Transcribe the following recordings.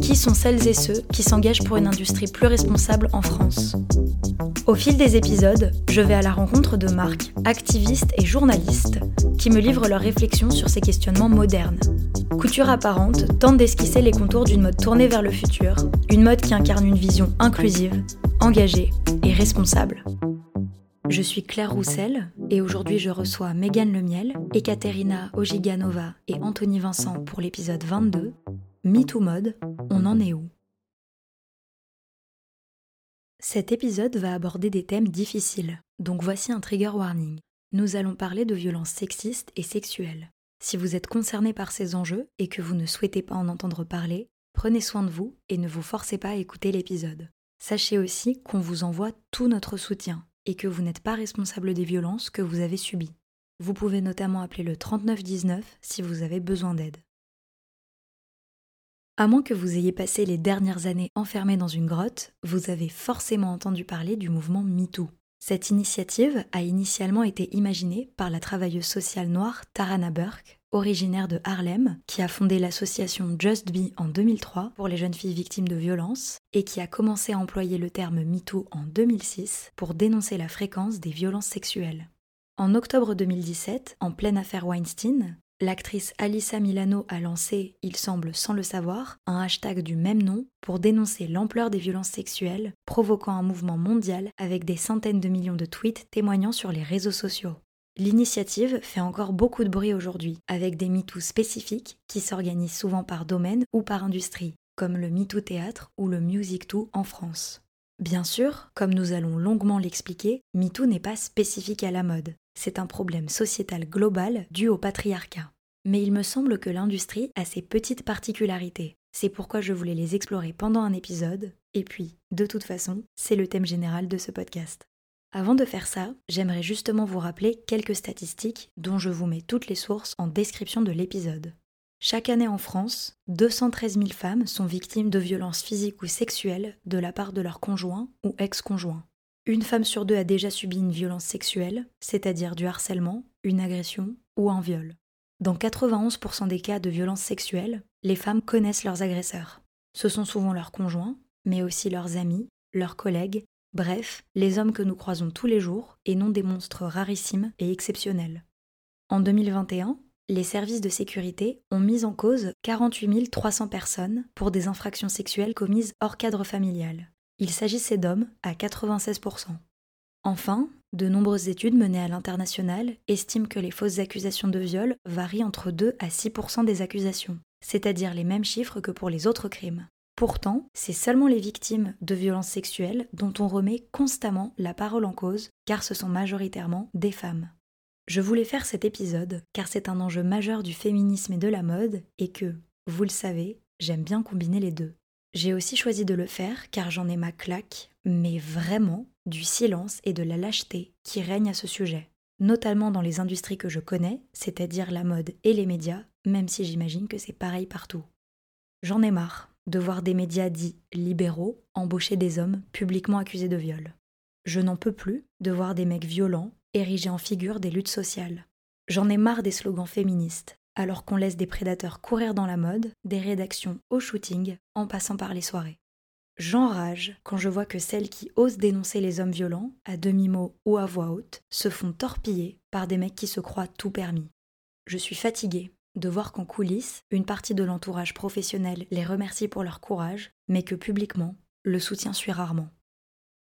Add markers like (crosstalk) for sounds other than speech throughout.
Qui sont celles et ceux qui s'engagent pour une industrie plus responsable en France Au fil des épisodes, je vais à la rencontre de marques, activistes et journalistes qui me livrent leurs réflexions sur ces questionnements modernes. Couture apparente tente d'esquisser les contours d'une mode tournée vers le futur, une mode qui incarne une vision inclusive, engagée et responsable. Je suis Claire Roussel et aujourd'hui je reçois Megan Lemiel, Ekaterina Ojiganova et Anthony Vincent pour l'épisode 22 MeToo Mode, on en est où? Cet épisode va aborder des thèmes difficiles, donc voici un trigger warning. Nous allons parler de violences sexistes et sexuelles. Si vous êtes concerné par ces enjeux et que vous ne souhaitez pas en entendre parler, prenez soin de vous et ne vous forcez pas à écouter l'épisode. Sachez aussi qu'on vous envoie tout notre soutien et que vous n'êtes pas responsable des violences que vous avez subies. Vous pouvez notamment appeler le 3919 si vous avez besoin d'aide. À moins que vous ayez passé les dernières années enfermé dans une grotte, vous avez forcément entendu parler du mouvement MeToo. Cette initiative a initialement été imaginée par la travailleuse sociale noire Tarana Burke, originaire de Harlem, qui a fondé l'association Just Be en 2003 pour les jeunes filles victimes de violences et qui a commencé à employer le terme MeToo en 2006 pour dénoncer la fréquence des violences sexuelles. En octobre 2017, en pleine affaire Weinstein, L'actrice Alissa Milano a lancé, il semble sans le savoir, un hashtag du même nom pour dénoncer l'ampleur des violences sexuelles, provoquant un mouvement mondial avec des centaines de millions de tweets témoignant sur les réseaux sociaux. L'initiative fait encore beaucoup de bruit aujourd'hui, avec des MeToo spécifiques qui s'organisent souvent par domaine ou par industrie, comme le MeToo Théâtre ou le Music Too en France. Bien sûr, comme nous allons longuement l'expliquer, MeToo n'est pas spécifique à la mode. C'est un problème sociétal global dû au patriarcat. Mais il me semble que l'industrie a ses petites particularités. C'est pourquoi je voulais les explorer pendant un épisode. Et puis, de toute façon, c'est le thème général de ce podcast. Avant de faire ça, j'aimerais justement vous rappeler quelques statistiques dont je vous mets toutes les sources en description de l'épisode. Chaque année en France, 213 000 femmes sont victimes de violences physiques ou sexuelles de la part de leur conjoint ou ex-conjoint. Une femme sur deux a déjà subi une violence sexuelle, c'est-à-dire du harcèlement, une agression ou un viol. Dans 91% des cas de violences sexuelles, les femmes connaissent leurs agresseurs. Ce sont souvent leurs conjoints, mais aussi leurs amis, leurs collègues, bref, les hommes que nous croisons tous les jours et non des monstres rarissimes et exceptionnels. En 2021, les services de sécurité ont mis en cause 48 300 personnes pour des infractions sexuelles commises hors cadre familial. Il s'agissait d'hommes à 96%. Enfin, de nombreuses études menées à l'international estiment que les fausses accusations de viol varient entre 2 à 6% des accusations, c'est-à-dire les mêmes chiffres que pour les autres crimes. Pourtant, c'est seulement les victimes de violences sexuelles dont on remet constamment la parole en cause, car ce sont majoritairement des femmes. Je voulais faire cet épisode car c'est un enjeu majeur du féminisme et de la mode, et que, vous le savez, j'aime bien combiner les deux. J'ai aussi choisi de le faire car j'en ai ma claque, mais vraiment, du silence et de la lâcheté qui règnent à ce sujet, notamment dans les industries que je connais, c'est-à-dire la mode et les médias, même si j'imagine que c'est pareil partout. J'en ai marre de voir des médias dits libéraux embaucher des hommes publiquement accusés de viol. Je n'en peux plus de voir des mecs violents érigés en figure des luttes sociales. J'en ai marre des slogans féministes, alors qu'on laisse des prédateurs courir dans la mode, des rédactions au shooting, en passant par les soirées. J'enrage quand je vois que celles qui osent dénoncer les hommes violents, à demi-mot ou à voix haute, se font torpiller par des mecs qui se croient tout permis. Je suis fatiguée de voir qu'en coulisses, une partie de l'entourage professionnel les remercie pour leur courage, mais que publiquement, le soutien suit rarement.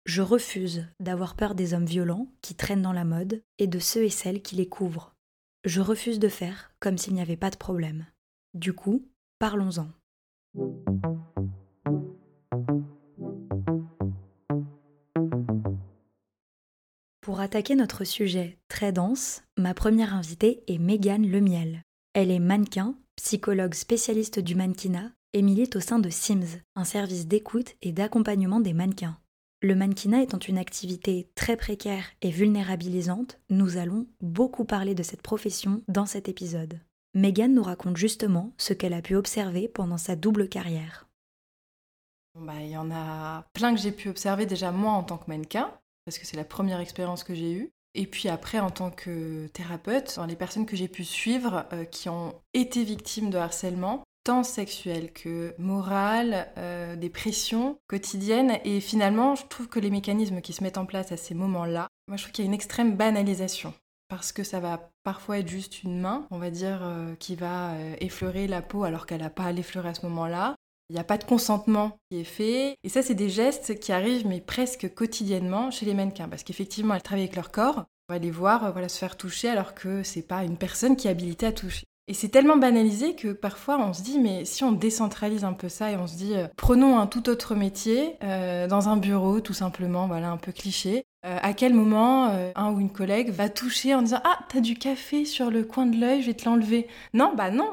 Je refuse d'avoir peur des hommes violents qui traînent dans la mode et de ceux et celles qui les couvrent je refuse de faire comme s'il n'y avait pas de problème. Du coup, parlons-en. Pour attaquer notre sujet très dense, ma première invitée est Mégane Lemiel. Elle est mannequin, psychologue spécialiste du mannequinat et milite au sein de Sims, un service d'écoute et d'accompagnement des mannequins. Le mannequinat étant une activité très précaire et vulnérabilisante, nous allons beaucoup parler de cette profession dans cet épisode. Megan nous raconte justement ce qu'elle a pu observer pendant sa double carrière. Bah, il y en a plein que j'ai pu observer déjà moi en tant que mannequin, parce que c'est la première expérience que j'ai eue. Et puis après, en tant que thérapeute, dans les personnes que j'ai pu suivre euh, qui ont été victimes de harcèlement, tant sexuel que moral, euh, des pressions quotidiennes. Et finalement, je trouve que les mécanismes qui se mettent en place à ces moments-là, moi je trouve qu'il y a une extrême banalisation. Parce que ça va parfois être juste une main, on va dire, euh, qui va effleurer la peau alors qu'elle n'a pas à l'effleurer à ce moment-là. Il n'y a pas de consentement qui est fait. Et ça, c'est des gestes qui arrivent, mais presque quotidiennement chez les mannequins. Parce qu'effectivement, elles travaillent avec leur corps. On va les voir voilà, se faire toucher alors que c'est pas une personne qui est habilitée à toucher. Et c'est tellement banalisé que parfois on se dit, mais si on décentralise un peu ça et on se dit, euh, prenons un tout autre métier, euh, dans un bureau tout simplement, voilà, un peu cliché, euh, à quel moment un ou une collègue va toucher en disant, ah, t'as du café sur le coin de l'œil, je vais te l'enlever. Non, bah non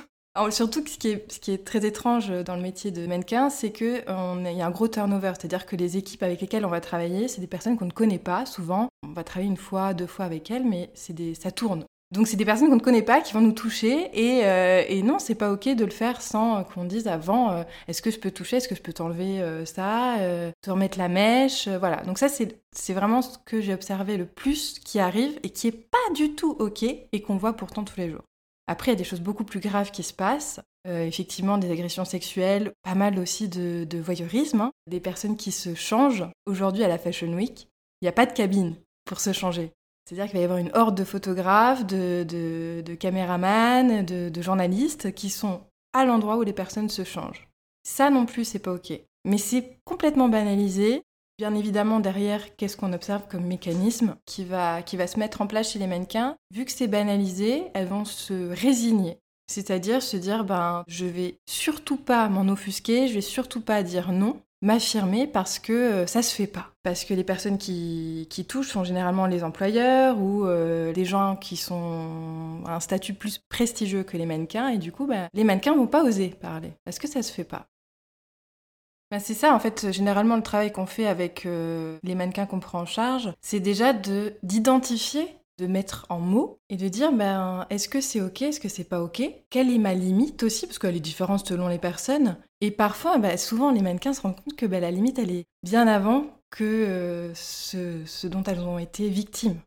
(laughs) surtout, ce qui, est, ce qui est très étrange dans le métier de mannequin, c'est qu'il y a un gros turnover. C'est-à-dire que les équipes avec lesquelles on va travailler, c'est des personnes qu'on ne connaît pas souvent. On va travailler une fois, deux fois avec elles, mais des, ça tourne. Donc c'est des personnes qu'on ne connaît pas qui vont nous toucher et, euh, et non, c'est pas ok de le faire sans qu'on dise avant euh, est-ce que je peux toucher, est-ce que je peux t'enlever euh, ça, te remettre la mèche, voilà. Donc ça c'est vraiment ce que j'ai observé le plus qui arrive et qui est pas du tout ok et qu'on voit pourtant tous les jours. Après, il y a des choses beaucoup plus graves qui se passent. Euh, effectivement, des agressions sexuelles, pas mal aussi de, voyeurisme. Hein. Des personnes qui se changent. Aujourd'hui, à la Fashion Week, il n'y a pas de cabine pour se changer. C'est-à-dire qu'il va y avoir une horde de photographes, de, caméramans, de, de journalistes qui sont à l'endroit où les personnes se changent. Ça non plus, c'est pas OK. Mais c'est complètement banalisé. Bien évidemment, derrière, qu'est-ce qu'on observe comme mécanisme qui va, qui va se mettre en place chez les mannequins? Vu que c'est banalisé, elles vont se résigner. C'est-à-dire se dire, ben, je vais surtout pas m'en offusquer, je vais surtout pas dire non, m'affirmer parce que euh, ça se fait pas. Parce que les personnes qui, touchent sont généralement les employeurs ou euh, les gens qui sont à un statut plus prestigieux que les mannequins et du coup, ben, les mannequins vont pas oser parler parce que ça se fait pas? Bah, c'est ça, en fait, généralement, le travail qu'on fait avec euh, les mannequins qu'on prend en charge, c'est déjà d'identifier, de, mettre en mots et de dire, ben, est-ce que c'est OK, est-ce que c'est pas OK? Quelle est ma limite aussi, parce qu'elle est différente selon les personnes. Et parfois, ben, souvent, les mannequins se rendent compte que ben, la limite, elle est bien avant que euh, ce, dont elles ont été victimes.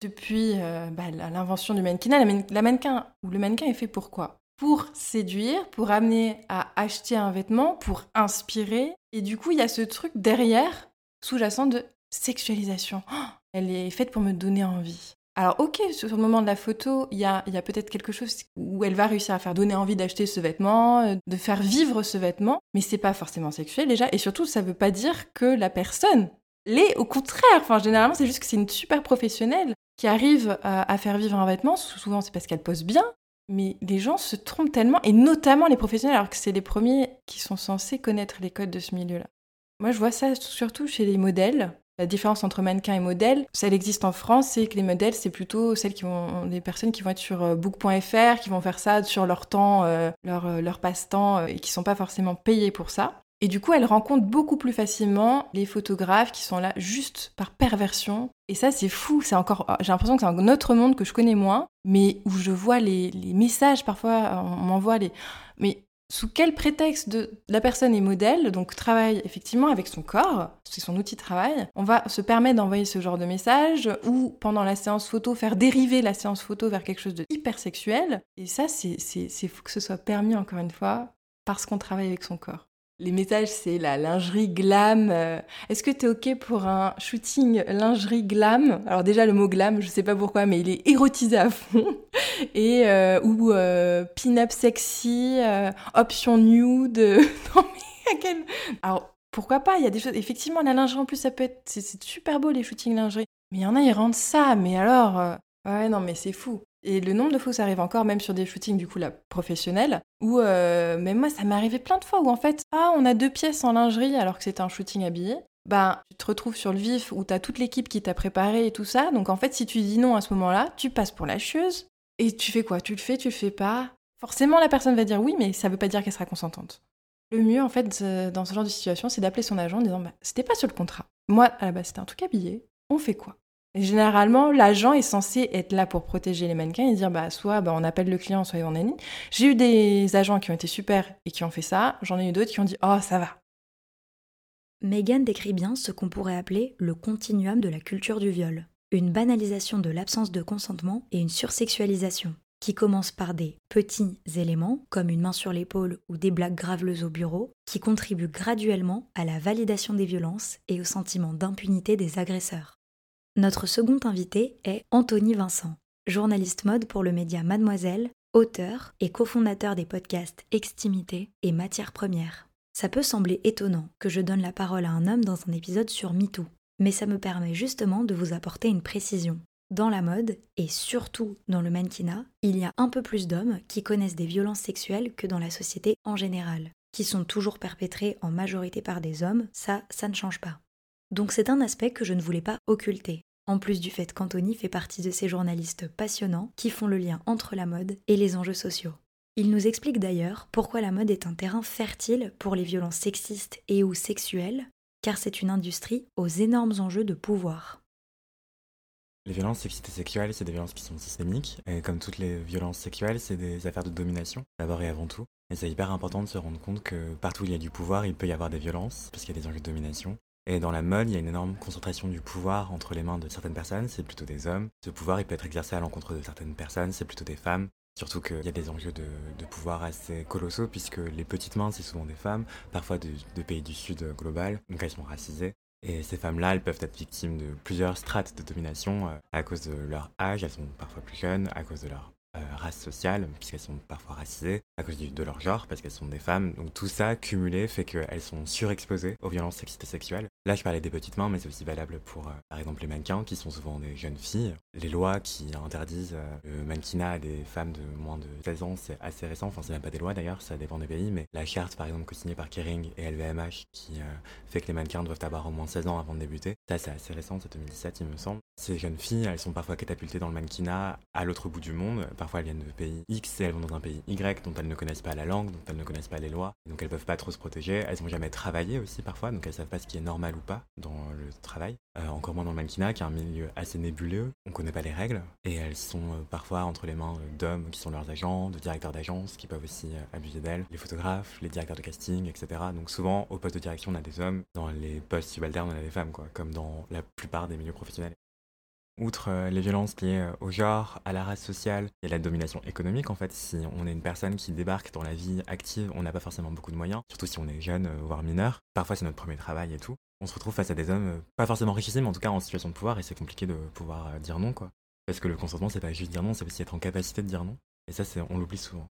Depuis euh, l'invention du mannequinat, la mannequin ou le mannequin est fait pour quoi? Pour séduire, pour amener à acheter un vêtement, pour inspirer. Et du coup, il y a ce truc derrière, sous-jacent de sexualisation. Oh, elle est faite pour me donner envie. Alors ok, sur le moment de la photo, il y a, peut-être quelque chose où elle va réussir à faire donner envie d'acheter ce vêtement, euh, de faire vivre ce vêtement, mais c'est pas forcément sexuel déjà, et surtout ça veut pas dire que la personne l'est, au contraire, enfin généralement c'est juste que c'est une super professionnelle qui arrive à, à faire vivre un vêtement, souvent c'est parce qu'elle pose bien, mais les gens se trompent tellement, et notamment les professionnels, alors que c'est les premiers qui sont censés connaître les codes de ce milieu-là. Moi, je vois ça surtout chez les modèles. La différence entre mannequin et modèle, celle existe en France, c'est que les modèles, c'est plutôt celles qui vont, des personnes qui vont être sur euh, book.fr, qui vont faire ça sur leur temps, euh, leur, euh, leur passe-temps, et qui sont pas forcément payées pour ça. Et du coup, elle rencontre beaucoup plus facilement les photographes qui sont là juste par perversion. Et ça, c'est fou. C'est encore, j'ai l'impression que c'est un autre monde que je connais moins, mais où je vois les, messages parfois, on m'envoie les. Mais sous quel prétexte la personne est modèle, donc travaille effectivement avec son corps, c'est son outil de travail, on va se permettre d'envoyer ce genre de message ou pendant la séance photo faire dériver la séance photo vers quelque chose de hyper sexuel. Et ça, c'est fou que ce soit permis encore une fois parce qu'on travaille avec son corps. Les messages, c'est la lingerie glam. Euh, est-ce que tu es OK pour un shooting lingerie glam? Alors déjà, le mot glam, je sais pas pourquoi, mais il est érotisé à fond. (laughs) Et euh, ou euh, pin-up sexy, option nude. (laughs) non mais à quel... Alors pourquoi pas? Il y a des choses. Effectivement, la lingerie en plus, ça peut être. C'est super beau les shootings lingerie. Mais il y en a, ils rendent ça. Mais alors. Ouais, non, mais c'est fou. Et le nombre de fois où ça arrive encore, même sur des shootings du coup professionnels, où euh, moi ça m'est arrivé plein de fois où en fait, ah on a deux pièces en lingerie alors que c'était un shooting habillé. Ben, tu te retrouves sur le vif où t'as toute l'équipe qui t'a préparé et tout ça. Donc en fait, si tu dis non à ce moment-là, tu passes pour la chieuse. Et tu fais quoi? Tu le fais, tu le fais pas? Forcément, la personne va dire oui, mais ça veut pas dire qu'elle sera consentante. Le mieux, en fait, dans ce genre de situation, c'est d'appeler son agent en disant bah, C'était pas sur le contrat. Moi, à la base, c'était un truc habillé. On fait quoi? Généralement, l'agent est censé être là pour protéger les mannequins et dire bah, soit bah, on appelle le client, soit on ni. J'ai eu des agents qui ont été super et qui ont fait ça. J'en ai eu d'autres qui ont dit Oh, ça va. Megan décrit bien ce qu'on pourrait appeler le continuum de la culture du viol. Une banalisation de l'absence de consentement et une sursexualisation qui commence par des petits éléments, comme une main sur l'épaule ou des blagues graveleuses au bureau, qui contribuent graduellement à la validation des violences et au sentiment d'impunité des agresseurs. Notre second invité est Anthony Vincent, journaliste mode pour le média Mademoiselle, auteur et cofondateur des podcasts Extimité et Matière Première. Ça peut sembler étonnant que je donne la parole à un homme dans un épisode sur MeToo, mais ça me permet justement de vous apporter une précision. Dans la mode, et surtout dans le mannequinat, il y a un peu plus d'hommes qui connaissent des violences sexuelles que dans la société en général, qui sont toujours perpétrées en majorité par des hommes, ça, ça ne change pas. Donc c'est un aspect que je ne voulais pas occulter, en plus du fait qu'Anthony fait partie de ces journalistes passionnants qui font le lien entre la mode et les enjeux sociaux. Il nous explique d'ailleurs pourquoi la mode est un terrain fertile pour les violences sexistes et ou sexuelles, car c'est une industrie aux énormes enjeux de pouvoir. Les violences sexistes et sexuelles, c'est des violences qui sont systémiques. Et comme toutes les violences sexuelles, c'est des affaires de domination, d'abord et avant tout. Et c'est hyper important de se rendre compte que partout où il y a du pouvoir, il peut y avoir des violences, parce qu'il y a des enjeux de domination. Et dans la mode, il y a une énorme concentration du pouvoir entre les mains de certaines personnes, c'est plutôt des hommes. Ce pouvoir, il peut être exercé à l'encontre de certaines personnes, c'est plutôt des femmes. Surtout qu'il y a des enjeux de, pouvoir assez colossaux, puisque les petites mains, c'est souvent des femmes, parfois de, de pays du Sud global, donc elles sont racisées. Et ces femmes-là, elles peuvent être victimes de plusieurs strates de domination euh, à cause de leur âge, elles sont parfois plus jeunes, à cause de leur race sociale, puisqu'elles sont parfois racisées, à cause de leur genre, parce qu'elles sont des femmes. Donc tout ça cumulé fait qu'elles sont surexposées aux violences sexistes et sexuelles. Là, je parlais des petites mains, mais c'est aussi valable pour, euh, par exemple, les mannequins, qui sont souvent des jeunes filles. Les lois qui interdisent euh, le mannequinat à des femmes de moins de 16 ans, c'est assez récent. Enfin, c'est même pas des lois d'ailleurs, ça dépend des pays, mais la charte, par exemple, co-signée par Kering et LVMH, qui fait que les mannequins doivent avoir au moins 16 ans avant de débuter, ça, c'est assez récent, c'est 2017, il me semble. Ces jeunes filles, elles sont parfois catapultées dans le mannequinat à l'autre bout du monde. Parfois, elles viennent de pays X et elles vont dans un pays Y dont elles ne connaissent pas la langue, dont elles ne connaissent pas les lois. Donc, elles peuvent pas trop se protéger. Elles n'ont jamais travaillé aussi parfois, donc elles savent pas ce qui est normal ou pas dans le travail. Euh, encore moins dans le mannequinat, qui est un milieu assez nébuleux. On connaît pas les règles. Et elles sont euh, parfois entre les mains d'hommes qui sont leurs agents, de directeurs d'agence qui peuvent aussi euh, abuser d'elles, les photographes, les directeurs de casting, etc. Donc, souvent, au poste de direction, on a des hommes. Dans les postes subalternes, on a des femmes, quoi, comme dans la plupart des milieux professionnels. Outre euh, les violences liées euh, au genre, à la race sociale et la domination économique, en fait, si on est une personne qui débarque dans la vie active, on n'a pas forcément beaucoup de moyens, surtout si on est jeune, euh, voire mineur. Parfois, c'est notre premier travail et tout. On se retrouve face à des hommes pas forcément richissimes, mais en tout cas en situation de pouvoir, et c'est compliqué de pouvoir dire non, quoi. Parce que le consentement, c'est pas juste dire non, c'est aussi être en capacité de dire non. Et ça, on l'oublie souvent.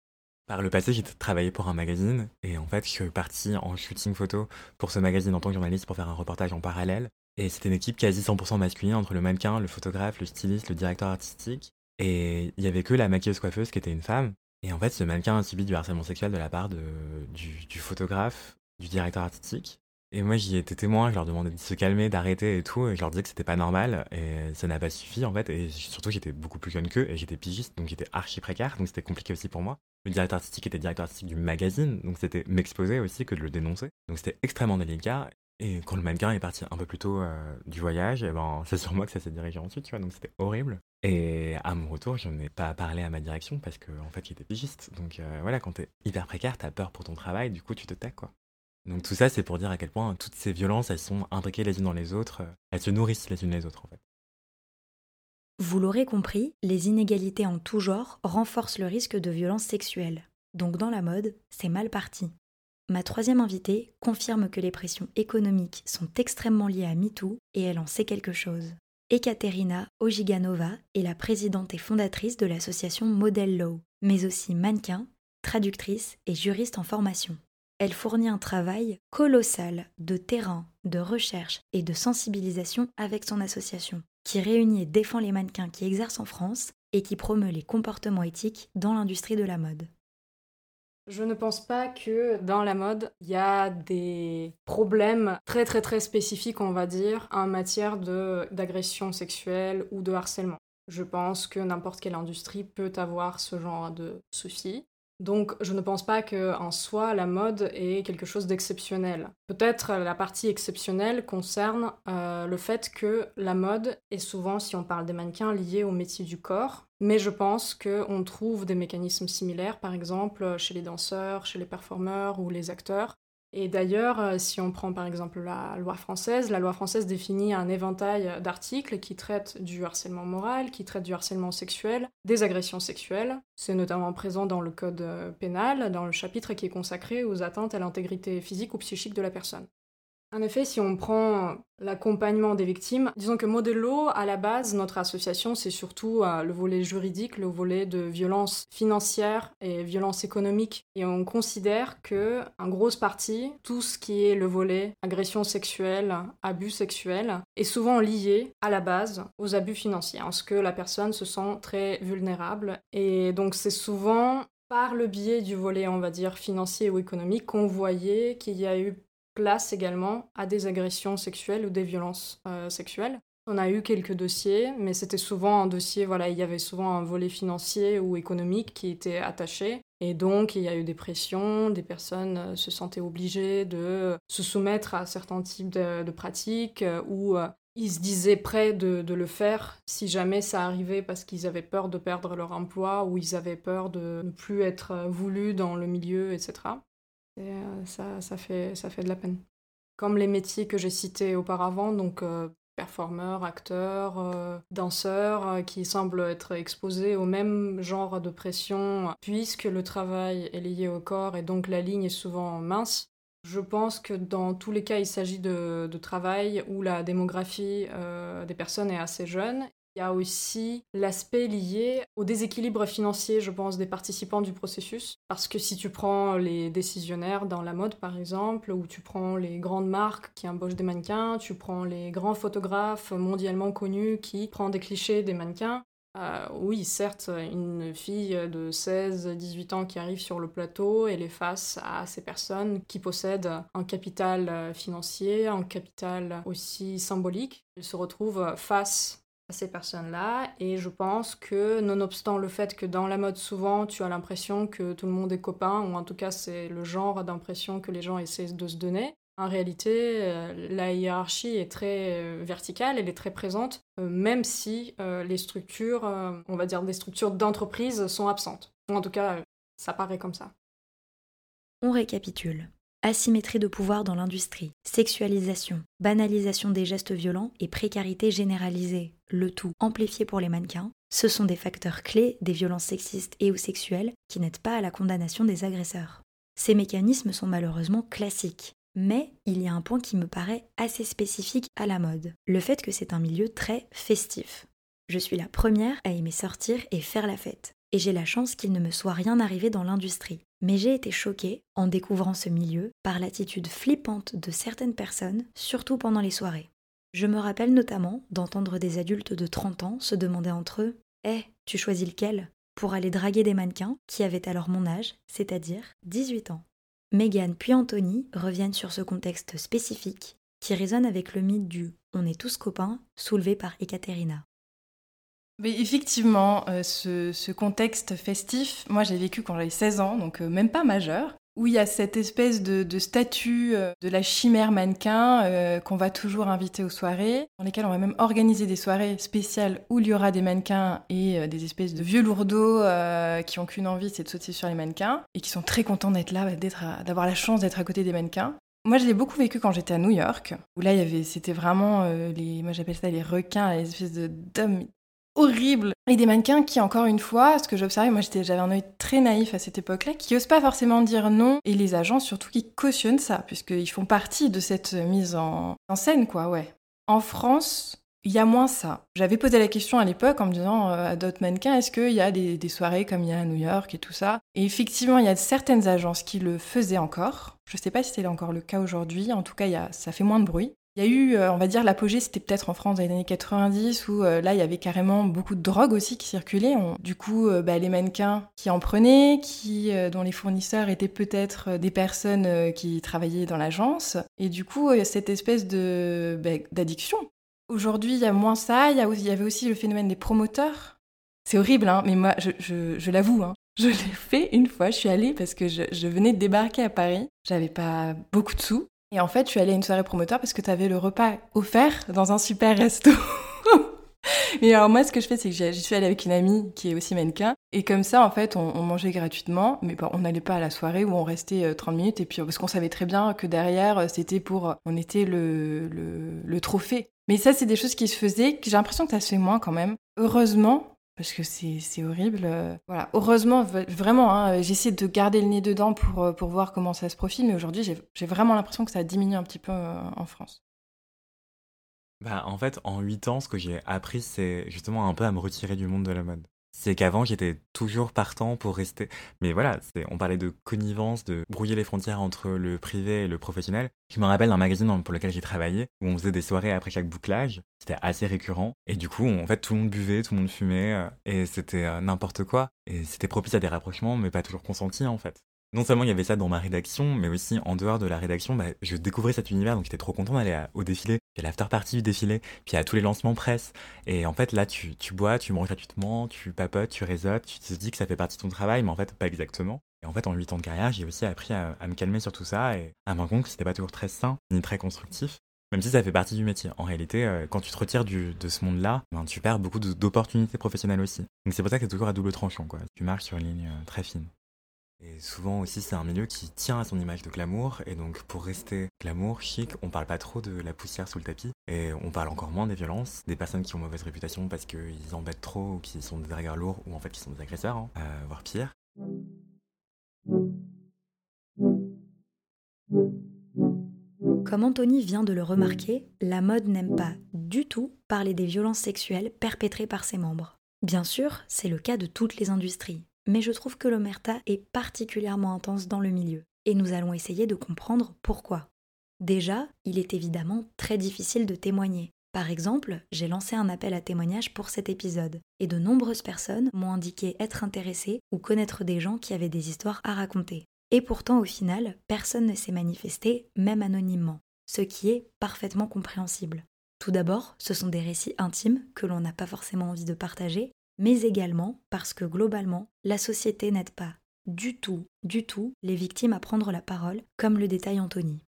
Par le passé, j'ai travaillé pour un magazine et en fait, je suis parti en shooting photo pour ce magazine en tant que journaliste pour faire un reportage en parallèle. Et c'était une équipe quasi 100% masculine entre le mannequin, le photographe, le styliste, le directeur artistique. Et il y avait que la maquilleuse coiffeuse qui était une femme. Et en fait, ce mannequin a subi du harcèlement sexuel de la part du, photographe, du directeur artistique. Et moi, j'y étais témoin, je leur demandais de se calmer, d'arrêter et tout, et je leur disais que c'était pas normal, et ça n'a pas suffi en fait, et surtout j'étais beaucoup plus jeune qu'eux, et j'étais pigiste, donc j'étais archi précaire, donc c'était compliqué aussi pour moi. Le directeur artistique était directeur artistique du magazine, donc c'était m'exposer aussi que de le dénoncer. Donc c'était extrêmement délicat, et quand le mannequin est parti un peu plus tôt euh, du voyage, et eh ben, c'est sur moi que ça s'est dirigé ensuite, tu vois, donc c'était horrible. Et à mon retour, je n'ai pas parlé à ma direction parce qu'en en fait, il était pigiste. Donc euh, voilà, quand t'es hyper précaire, t'as peur pour ton travail, du coup, tu te tais, quoi. Donc tout ça, c'est pour dire à quel point toutes ces violences, elles sont imbriquées les unes dans les autres, euh, elles se nourrissent les unes les autres, en fait. Vous l'aurez compris, les inégalités en tout genre renforcent le risque de violences sexuelles. Donc dans la mode, c'est mal parti. Ma troisième invitée confirme que les pressions économiques sont extrêmement liées à MeToo et elle en sait quelque chose. Ekaterina Ojiganova est la présidente et fondatrice de l'association Model Law, mais aussi mannequin, traductrice et juriste en formation. Elle fournit un travail colossal de terrain, de recherche et de sensibilisation avec son association, qui réunit et défend les mannequins qui exercent en France et qui promeut les comportements éthiques dans l'industrie de la mode. Je ne pense pas que dans la mode, il y a des problèmes très très très spécifiques, on va dire, en matière d'agression sexuelle ou de harcèlement. Je pense que n'importe quelle industrie peut avoir ce genre de soucis. Donc je ne pense pas qu'en soi la mode est quelque chose d'exceptionnel. Peut-être la partie exceptionnelle concerne euh, le fait que la mode est souvent, si on parle des mannequins, liée au métier du corps. Mais je pense qu'on trouve des mécanismes similaires, par exemple chez les danseurs, chez les performeurs ou les acteurs, et d'ailleurs, euh, si on prend par exemple la loi française, la loi française définit un éventail d'articles qui traitent du harcèlement moral, qui traitent du harcèlement sexuel, des agressions sexuelles. C'est notamment présent dans le code euh, pénal, dans le chapitre qui est consacré aux atteintes à l'intégrité physique ou psychique de la personne. En effet, si on prend l'accompagnement des victimes, disons que Modello, à la base, notre association, c'est surtout euh, le volet juridique, le volet de violence financière et violence économique. Et on considère que, en grosse partie, tout ce qui est le volet agression sexuelle, abus sexuel, est souvent lié, à la base, aux abus financiers, en ce que la personne se sent très vulnérable. Et donc c'est souvent par le biais du volet, on va dire, financier ou économique, qu'on voyait qu'il y a eu place également à des agressions sexuelles ou des violences euh, sexuelles. On a eu quelques dossiers, mais c'était souvent un dossier, voilà, il y avait souvent un volet financier ou économique qui était attaché. Et donc, il y a eu des pressions, des personnes euh, se sentaient obligées de se soumettre à certains types de, pratiques euh, ou ils se disaient prêts de, de, le faire si jamais ça arrivait parce qu'ils avaient peur de perdre leur emploi ou ils avaient peur de ne plus être voulus dans le milieu, etc. Euh, ça, ça, fait, de la peine. Comme les métiers que j'ai cités auparavant, donc euh, performeurs, acteurs, euh, danseurs, qui semblent être exposés au même genre de pression, puisque le travail est lié au corps et donc la ligne est souvent mince. Je pense que dans tous les cas, il s'agit de, travail où la démographie des personnes est assez jeune il y a aussi l'aspect lié au déséquilibre financier, je pense, des participants du processus. Parce que si tu prends les décisionnaires dans la mode, par exemple, ou tu prends les grandes marques qui embauchent des mannequins, tu prends les grands photographes mondialement connus qui prennent des clichés des mannequins, euh, oui, certes, une fille de 16-18 ans qui arrive sur le plateau, elle est face à ces personnes qui possèdent un capital financier, un capital aussi symbolique. Elle se retrouve face ces personnes-là. Et je pense que, nonobstant le fait que dans la mode, souvent, tu as l'impression que tout le monde est copain, ou en tout cas, c'est le genre d'impression que les gens essaient de se donner. En réalité, euh, la hiérarchie est très euh, verticale, elle est très présente, euh, même si les structures, on va dire des structures d'entreprise, sont absentes. En tout cas, ça paraît comme ça. On récapitule asymétrie de pouvoir dans l'industrie, sexualisation, banalisation des gestes violents et précarité généralisée, le tout amplifié pour les mannequins, ce sont des facteurs clés des violences sexistes et ou sexuelles qui n'aident pas à la condamnation des agresseurs. Ces mécanismes sont malheureusement classiques, mais il y a un point qui me paraît assez spécifique à la mode, le fait que c'est un milieu très festif. Je suis la première à aimer sortir et faire la fête, et j'ai la chance qu'il ne me soit rien arrivé dans l'industrie. Mais j'ai été choquée, en découvrant ce milieu, par l'attitude flippante de certaines personnes, surtout pendant les soirées. Je me rappelle notamment d'entendre des adultes de 30 ans se demander entre eux Eh, tu choisis lequel? pour aller draguer des mannequins qui avaient alors mon âge, c'est-à-dire 18 ans. Megan puis Anthony reviennent sur ce contexte spécifique qui résonne avec le mythe du on est tous copains soulevé par Ekaterina. Effectivement, euh, ce, contexte festif, moi j'ai vécu quand j'avais 16 ans, donc euh, même pas majeur, où il y a cette espèce de, statut euh, de la chimère mannequin qu'on va toujours inviter aux soirées, dans lesquelles on va même organiser des soirées spéciales où il y aura des mannequins et des espèces de vieux lourdeaux qui ont qu'une envie, c'est de sauter sur les mannequins, et qui sont très contents d'être là, d'avoir la chance d'être à côté des mannequins. Moi, je l'ai beaucoup vécu quand j'étais à New York, où là, il y avait, c'était vraiment les, moi j'appelle ça les requins, les espèces d'hommes Et des mannequins qui, encore une fois, ce que j'observais, moi j'avais un œil très naïf à cette époque-là, qui osent pas forcément dire non, et les agents surtout qui cautionnent ça, puisqu'ils font partie de cette mise en, scène, quoi, ouais. En France, il y a moins ça. J'avais posé la question à l'époque en me disant euh, à d'autres mannequins, est-ce qu'il y a des, soirées comme il y a à New York et tout ça? Et effectivement, il y a certaines agences qui le faisaient encore. Je sais pas si c'est encore le cas aujourd'hui, en tout cas, y a, ça fait moins de bruit. Il y a eu, euh, on va dire, l'apogée, c'était peut-être en France dans les années 90, où euh, là, il y avait carrément beaucoup de drogue aussi qui circulait. du coup, euh, bah, les mannequins qui en prenaient, qui, dont les fournisseurs étaient peut-être des personnes qui travaillaient dans l'agence. Et du coup, cette espèce de, bah, d'addiction. Aujourd'hui, il y a moins ça. Il y, avait aussi le phénomène des promoteurs. C'est horrible, hein, mais moi, je, je, l'avoue. Hein. Je l'ai fait une fois, je suis allée parce que je, venais de débarquer à Paris, j'avais pas beaucoup de sous. Et en fait, je suis allée à une soirée promoteur parce que tu avais le repas offert dans un super resto. (laughs) Mais alors moi, ce que je fais, c'est que j'y suis allée avec une amie qui est aussi mannequin. Et comme ça, en fait, on, mangeait gratuitement. Mais on n'allait pas à la soirée où on restait 30 euh, minutes. Et puis, parce qu'on savait très bien que derrière, euh, c'était pour... On était le, le, le trophée. Mais ça, c'est des choses qui se faisaient, que j'ai l'impression que ça se fait moins quand même. Heureusement, parce que c'est horrible. Euh, voilà, heureusement, vraiment, hein, j'essaie de garder le nez dedans pour, pour voir comment ça se profile, mais aujourd'hui, j'ai vraiment l'impression que ça a diminué un petit peu en France. Bah, en fait, en 8 ans, ce que j'ai appris, c'est justement un peu à me retirer du monde de la mode. C'est qu'avant, j'étais toujours partant pour rester. Mais voilà, on parlait de connivence, de brouiller les frontières entre le privé et le professionnel. Je me rappelle d'un magazine pour lequel j'ai travaillé, où on faisait des soirées après chaque bouclage. C'était assez récurrent. Et du coup, en fait, tout le monde buvait, tout le monde fumait, euh, et c'était euh, n'importe quoi. Et c'était propice à des rapprochements, mais pas toujours consentis, en fait non seulement il y avait ça dans ma rédaction, mais aussi en dehors de la rédaction, bah, je découvrais cet univers, donc j'étais trop content d'aller au défilé, à l'after party du défilé, puis à tous les lancements presse. Et en fait, là, tu, tu bois, tu manges gratuitement, tu papotes, tu réseautes, tu te dis que ça fait partie de ton travail, mais en fait, pas exactement. Et en fait, en 8 ans de carrière, j'ai aussi appris à, me calmer sur tout ça et à me rendre compte que c'était pas toujours très sain, ni très constructif. Même si ça fait partie du métier. En réalité, euh, quand tu te retires de ce monde-là, ben, tu perds beaucoup d'opportunités professionnelles aussi. Donc c'est pour ça que c'est toujours à double tranchant, quoi. Tu marches sur une ligne euh, très fine. Et souvent aussi, c'est un milieu qui tient à son image de glamour. Et donc, pour rester glamour, chic, on parle pas trop de la poussière sous le tapis. Et on parle encore moins des violences, des personnes qui ont mauvaise réputation parce qu'ils embêtent trop ou qui sont des dragueurs lourds ou en fait qui sont des agresseurs, hein, euh, voire pire. Comme Anthony vient de le remarquer, la mode n'aime pas du tout parler des violences sexuelles perpétrées par ses membres. Bien sûr, c'est le cas de toutes les industries mais je trouve que l'omerta est particulièrement intense dans le milieu, et nous allons essayer de comprendre pourquoi. Déjà, il est évidemment très difficile de témoigner. Par exemple, j'ai lancé un appel à témoignage pour cet épisode, et de nombreuses personnes m'ont indiqué être intéressées ou connaître des gens qui avaient des histoires à raconter. Et pourtant, au final, personne ne s'est manifesté, même anonymement, ce qui est parfaitement compréhensible. Tout d'abord, ce sont des récits intimes que l'on n'a pas forcément envie de partager, mais également parce que globalement, la société n'aide pas du tout, du tout les victimes à prendre la parole, comme le détaille Anthony.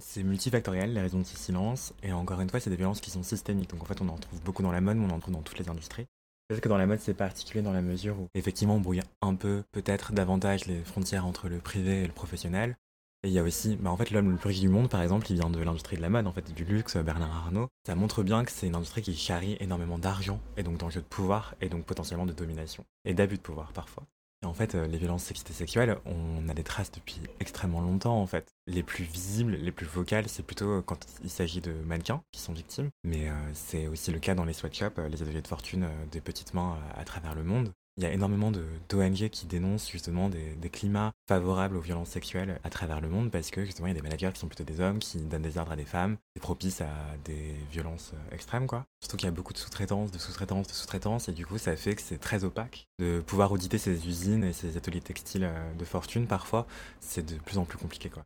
C'est multifactoriel, les raisons de ce silence, et encore une fois, c'est des violences qui sont systémiques. Donc en fait, on en retrouve beaucoup dans la mode, mais on en trouve dans toutes les industries. Peut-être que dans la mode, c'est particulier dans la mesure où, effectivement, on brouille un peu, peut-être davantage les frontières entre le privé et le professionnel. Et il y a aussi, bah en fait, l'homme le plus riche du monde, par exemple, il vient de l'industrie de la mode, en fait, du luxe, Bernard Arnault. Ça montre bien que c'est une industrie qui charrie énormément d'argent, et donc d'enjeux de pouvoir, et donc potentiellement de domination, et d'abus de pouvoir parfois. Et en fait, euh, les violences sexistes et sexuelles, on a des traces depuis extrêmement longtemps, en fait. Les plus visibles, les plus vocales, c'est plutôt quand il s'agit de mannequins qui sont victimes, mais euh, c'est aussi le cas dans les sweatshops, euh, les ateliers de fortune des petites mains à travers le monde. Il y a énormément d'ONG qui dénoncent justement des, climats favorables aux violences sexuelles à travers le monde parce que justement il y a des managers qui sont plutôt des hommes qui donnent des ordres à des femmes, c'est propice à des violences euh, extrêmes quoi. Surtout qu'il y a beaucoup de sous-traitance, de sous-traitance, de sous-traitance et du coup ça fait que c'est très opaque de pouvoir auditer ces usines et ces ateliers textiles euh, de fortune parfois, c'est de plus en plus compliqué quoi.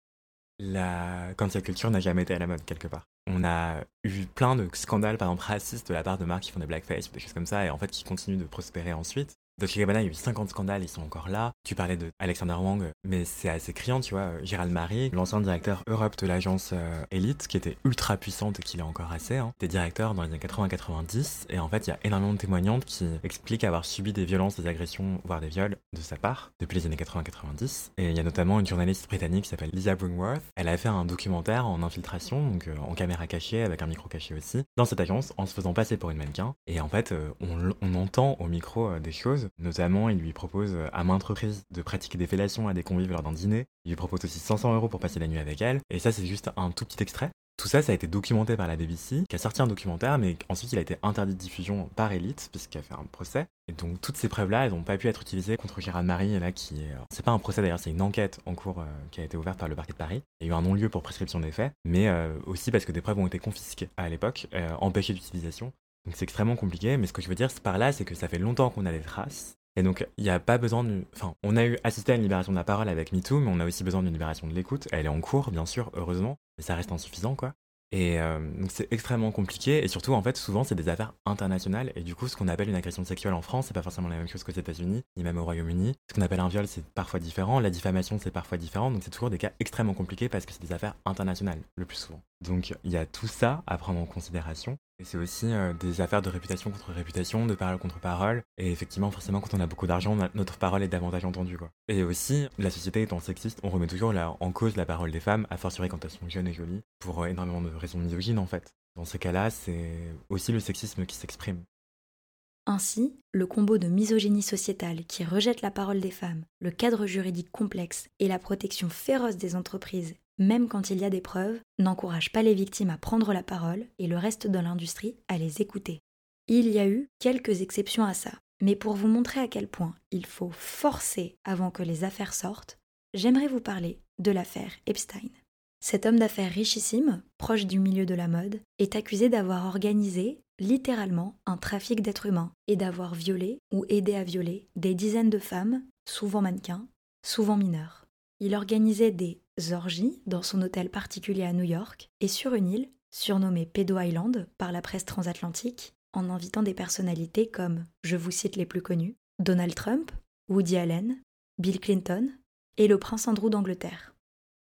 La culture n'a jamais été à la mode quelque part. On a eu plein de scandales, par exemple racistes de la part de marques qui font des blackface des choses comme ça, et en fait qui continuent de prospérer ensuite. Dolce Gabbana, il y a eu 50 scandales, ils sont encore là. Tu parlais de Alexander Wang, mais c'est assez criant, tu vois. Gérald Marie, l'ancien directeur Europe de l'agence euh, Elite, qui était ultra puissante et qui l'est encore assez, hein, des directeurs dans les années 80-90. Et en fait, il y a énormément de témoignantes qui expliquent avoir subi des violences, des agressions, voire des viols de sa part depuis les années 80-90. Et il y a notamment une journaliste britannique qui s'appelle Lisa Bringworth. Elle a fait un documentaire en infiltration, donc euh, en caméra cachée, avec un micro caché aussi, dans cette agence, en se faisant passer pour une mannequin. Et en fait, euh, on, on entend au micro des choses Notamment, il lui propose euh, à maintes reprises de pratiquer des fellations à des convives lors d'un dîner. Il lui propose aussi 500 euros pour passer la nuit avec elle. Et ça, c'est juste un tout petit extrait. Tout ça, ça a été documenté par la BBC, qui a sorti un documentaire, mais ensuite il a été interdit de diffusion par Elite, puisqu'il a fait un procès. Et donc toutes ces preuves-là, elles n'ont pas pu être utilisées contre Gérard Marie, là qui est... C'est pas un procès d'ailleurs, c'est une enquête en cours euh, qui a été ouverte par le parquet de Paris. Il y a eu un non-lieu pour prescription des faits, mais euh, aussi parce que des preuves ont été confisquées à l'époque, empêchées d'utilisation. Donc c'est extrêmement compliqué, mais ce que je veux dire par là, c'est que ça fait longtemps qu'on a des traces, et donc, il n'y a pas besoin de. Enfin, on a eu assisté à une libération de la parole avec MeToo, mais on a aussi besoin d'une libération de l'écoute. Elle est en cours, bien sûr, heureusement, mais ça reste insuffisant, quoi. Et euh, donc c'est extrêmement compliqué et surtout en fait souvent c'est des affaires internationales et du coup ce qu'on appelle une agression sexuelle en France c'est pas forcément la même chose qu'aux États-Unis ni même au Royaume-Uni. Ce qu'on appelle un viol c'est parfois différent, la diffamation c'est parfois différent donc c'est toujours des cas extrêmement compliqués parce que c'est des affaires internationales le plus souvent. Donc il y a tout ça à prendre en considération c'est aussi euh, des affaires de réputation contre réputation, de parole contre parole. Et effectivement, forcément, quand on a beaucoup d'argent, notre parole est davantage entendue. Et aussi, la société étant sexiste, on remet toujours en cause la parole des femmes, à fortiori quand elles sont jeunes et jolies, pour euh, énormément de raisons misogynes en fait. Dans ces cas-là, c'est aussi le sexisme qui s'exprime. Ainsi, le combo de misogynie sociétale qui rejette la parole des femmes, le cadre juridique complexe et la protection féroce des entreprises même quand il y a des preuves, n'encourage pas les victimes à prendre la parole et le reste de l'industrie à les écouter. Il y a eu quelques exceptions à ça, mais pour vous montrer à quel point il faut forcer avant que les affaires sortent, j'aimerais vous parler de l'affaire Epstein. Cet homme d'affaires richissime, proche du milieu de la mode, est accusé d'avoir organisé, littéralement, un trafic d'êtres humains et d'avoir violé ou aidé à violer des dizaines de femmes, souvent mannequins, souvent mineurs. Il organisait des dans son hôtel particulier à New York et sur une île surnommée Pedo Island par la presse transatlantique, en invitant des personnalités comme, je vous cite les plus connus, Donald Trump, Woody Allen, Bill Clinton et le prince Andrew d'Angleterre.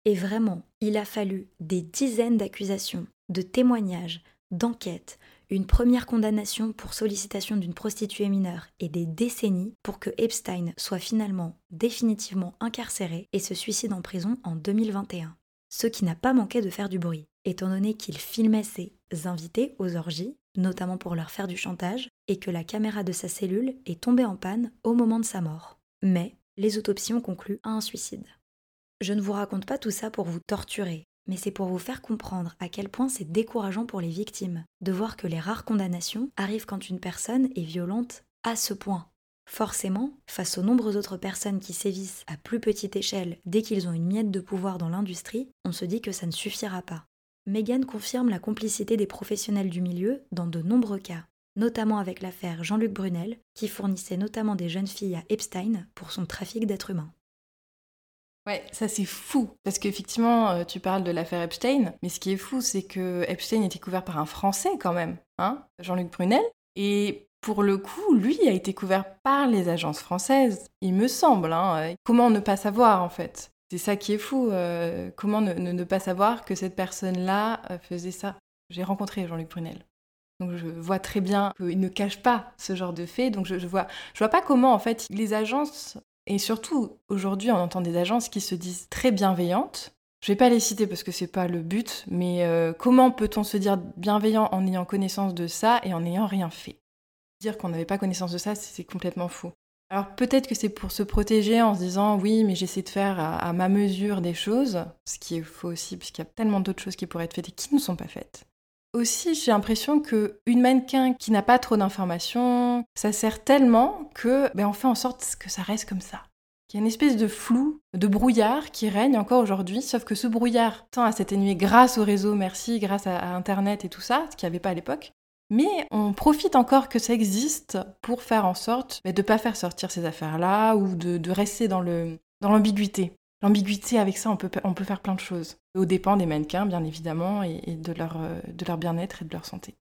Et vraiment, il a fallu des dizaines d'accusations, de témoignages, d'enquêtes, une première condamnation pour sollicitation d'une prostituée mineure et des décennies pour que Epstein soit finalement définitivement incarcéré et se suicide en prison en 2021. Ce qui n'a pas manqué de faire du bruit, étant donné qu'il filmait ses invités aux orgies, notamment pour leur faire du chantage, et que la caméra de sa cellule est tombée en panne au moment de sa mort. Mais les autopsies ont conclu à un suicide. Je ne vous raconte pas tout ça pour vous torturer, mais c'est pour vous faire comprendre à quel point c'est décourageant pour les victimes de voir que les rares condamnations arrivent quand une personne est violente à ce point. Forcément, face aux nombreuses autres personnes qui sévissent à plus petite échelle dès qu'ils ont une miette de pouvoir dans l'industrie, on se dit que ça ne suffira pas. Megan confirme la complicité des professionnels du milieu dans de nombreux cas, notamment avec l'affaire Jean-Luc Brunel, qui fournissait notamment des jeunes filles à Epstein pour son trafic d'êtres humains. Ouais, ça c'est fou. Parce qu'effectivement, euh, tu parles de l'affaire Epstein, mais ce qui est fou, c'est que Epstein était couvert par un Français quand même, hein, Jean-Luc Brunel. Et pour le coup, lui a été couvert par les agences françaises, il me semble. Hein. Comment ne pas savoir en fait? C'est ça qui est fou. Euh, comment ne, pas savoir que cette personne-là euh, faisait ça? J'ai rencontré Jean-Luc Brunel. Donc je vois très bien qu'il ne cache pas ce genre de fait. Donc je, je vois, je vois pas comment en fait les agences et surtout, aujourd'hui, on entend des agences qui se disent très bienveillantes. Je vais pas les citer parce que c'est pas le but, mais euh, comment peut-on se dire bienveillant en ayant connaissance de ça et en n'ayant rien fait? Dire qu'on n'avait pas connaissance de ça, c'est complètement fou. Alors peut-être que c'est pour se protéger en se disant oui, mais j'essaie de faire à, ma mesure des choses, ce qui est faux aussi, puisqu'il y a tellement d'autres choses qui pourraient être faites et qui ne sont pas faites. Aussi, j'ai l'impression que une mannequin qui n'a pas trop d'informations, ça sert tellement que ben, on fait en sorte que ça reste comme ça. Il y a une espèce de flou, de brouillard qui règne encore aujourd'hui, sauf que ce brouillard tend à s'atténuer grâce au réseau, merci, grâce à, Internet et tout ça, ce qu'il n'y avait pas à l'époque. Mais on profite encore que ça existe pour faire en sorte ben, de ne pas faire sortir ces affaires-là ou de, de rester dans l'ambiguïté. L'ambiguïté, avec ça, on peut, on peut faire plein de choses. Au dépend des mannequins, bien évidemment, et, de leur, euh, de leur bien-être et de leur santé.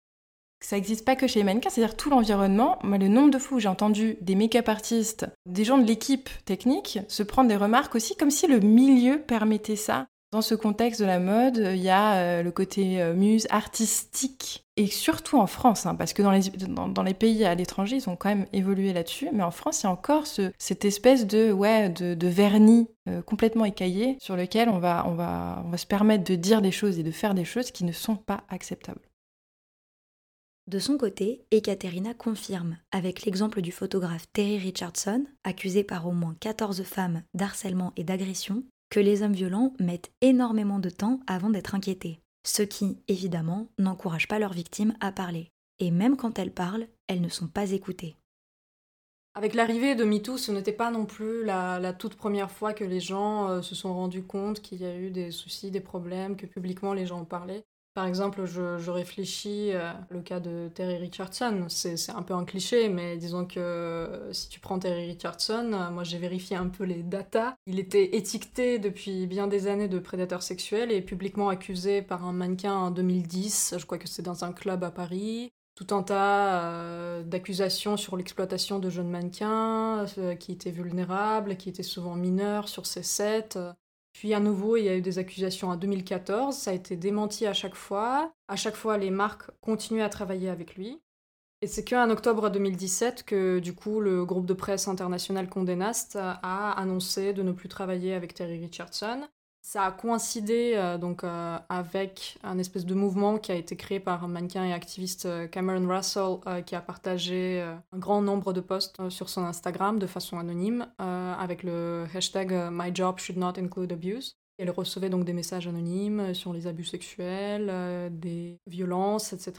Ça n'existe pas que chez les mannequins, c'est-à-dire tout l'environnement. Le nombre de fois où j'ai entendu des make-up artistes, des gens de l'équipe technique, se prendre des remarques aussi, comme si le milieu permettait ça. Dans ce contexte de la mode, il y a euh, le côté euh, muse artistique, et surtout en France, hein, parce que dans les, pays à l'étranger, ils ont quand même évolué là-dessus, mais en France, il y a encore ce, cette espèce de, vernis euh, complètement écaillé sur lequel on va, on, va, on va se permettre de dire des choses et de faire des choses qui ne sont pas acceptables. De son côté, Ekaterina confirme, avec l'exemple du photographe Terry Richardson, accusé par au moins 14 femmes d'harcèlement et d'agression, que les hommes violents mettent énormément de temps avant d'être inquiétés, ce qui, évidemment, n'encourage pas leurs victimes à parler. Et même quand elles parlent, elles ne sont pas écoutées. Avec l'arrivée de MeToo, ce n'était pas non plus la, toute première fois que les gens euh, se sont rendus compte qu'il y a eu des soucis, des problèmes, que publiquement les gens en parlaient. Par exemple, je, réfléchis euh, le cas de Terry Richardson. C'est un peu un cliché, mais disons que euh, si tu prends Terry Richardson, euh, moi j'ai vérifié un peu les datas. Il était étiqueté depuis bien des années de prédateur sexuel et publiquement accusé par un mannequin en 2010. Je crois que c'est dans un club à Paris. Tout un tas d'accusations sur l'exploitation de jeunes mannequins qui étaient vulnérables, qui étaient souvent mineurs sur ces sets. Puis à nouveau, il y a eu des accusations en 2014, ça a été démenti à chaque fois. À chaque fois, les marques continuaient à travailler avec lui. Et c'est qu'en octobre 2017 que du coup le groupe de presse international Condé Nast a annoncé de ne plus travailler avec Terry Richardson. Ça a coïncidé euh, donc euh, avec un espèce de mouvement qui a été créé par un mannequin et activiste euh, Cameron Russell qui a partagé un grand nombre de posts sur son Instagram de façon anonyme avec le hashtag My job should not include abuse. Elle recevait donc des messages anonymes sur les abus sexuels, des violences, etc.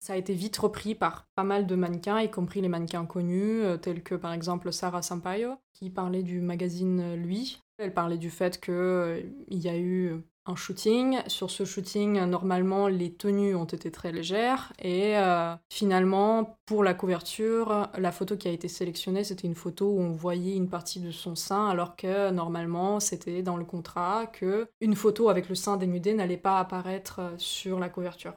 Ça a été vite repris par pas mal de mannequins, y compris les mannequins connus, tels que par exemple Sarah Sampaio, qui parlait du magazine Lui, elle parlait du fait qu'il euh, y a eu un shooting. Sur ce shooting, normalement, les tenues ont été très légères. Et euh, finalement, pour la couverture, la photo qui a été sélectionnée, c'était une photo où on voyait une partie de son sein, alors que normalement, c'était dans le contrat que une photo avec le sein dénudé n'allait pas apparaître euh, sur la couverture.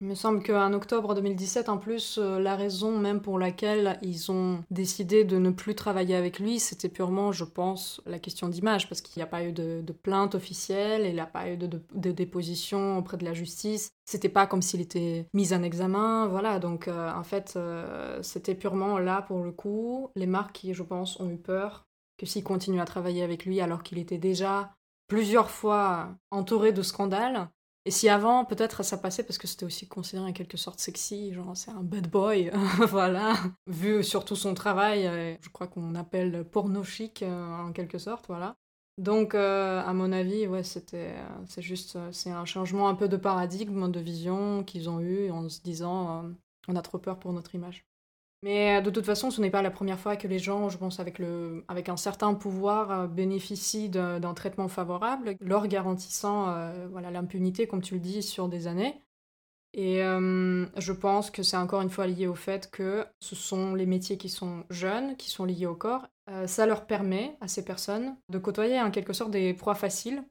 Il me semble qu'en octobre 2017, en plus, euh, la raison même pour laquelle ils ont décidé de ne plus travailler avec lui, c'était purement, je pense, la question d'image, parce qu'il n'y a pas eu de, plainte officielle, il n'y a pas eu de, déposition auprès de la justice. C'était pas comme s'il était mis en examen, voilà. Donc, euh, en fait, euh, c'était purement là pour le coup. Les marques qui, je pense, ont eu peur que s'ils continuent à travailler avec lui alors qu'il était déjà plusieurs fois entouré de scandales, et si avant, peut-être ça passait parce que c'était aussi considéré en quelque sorte sexy, genre c'est un bad boy, (laughs) voilà. Vu surtout son travail, euh, je crois qu'on appelle porno chic euh, en quelque sorte, voilà. Donc, euh, à mon avis, ouais, c'était, c'est juste, c'est un changement un peu de paradigme, de vision qu'ils ont eu en se disant, on a trop peur pour notre image. Mais euh, de toute façon, ce n'est pas la première fois que les gens, je pense, avec, le, avec un certain pouvoir, euh, bénéficient d'un traitement favorable, leur garantissant euh, voilà, l'impunité, comme tu le dis, sur des années. Et je pense que c'est encore une fois lié au fait que ce sont les métiers qui sont jeunes, qui sont liés au corps. ça leur permet à ces personnes de côtoyer en quelque sorte des proies faciles.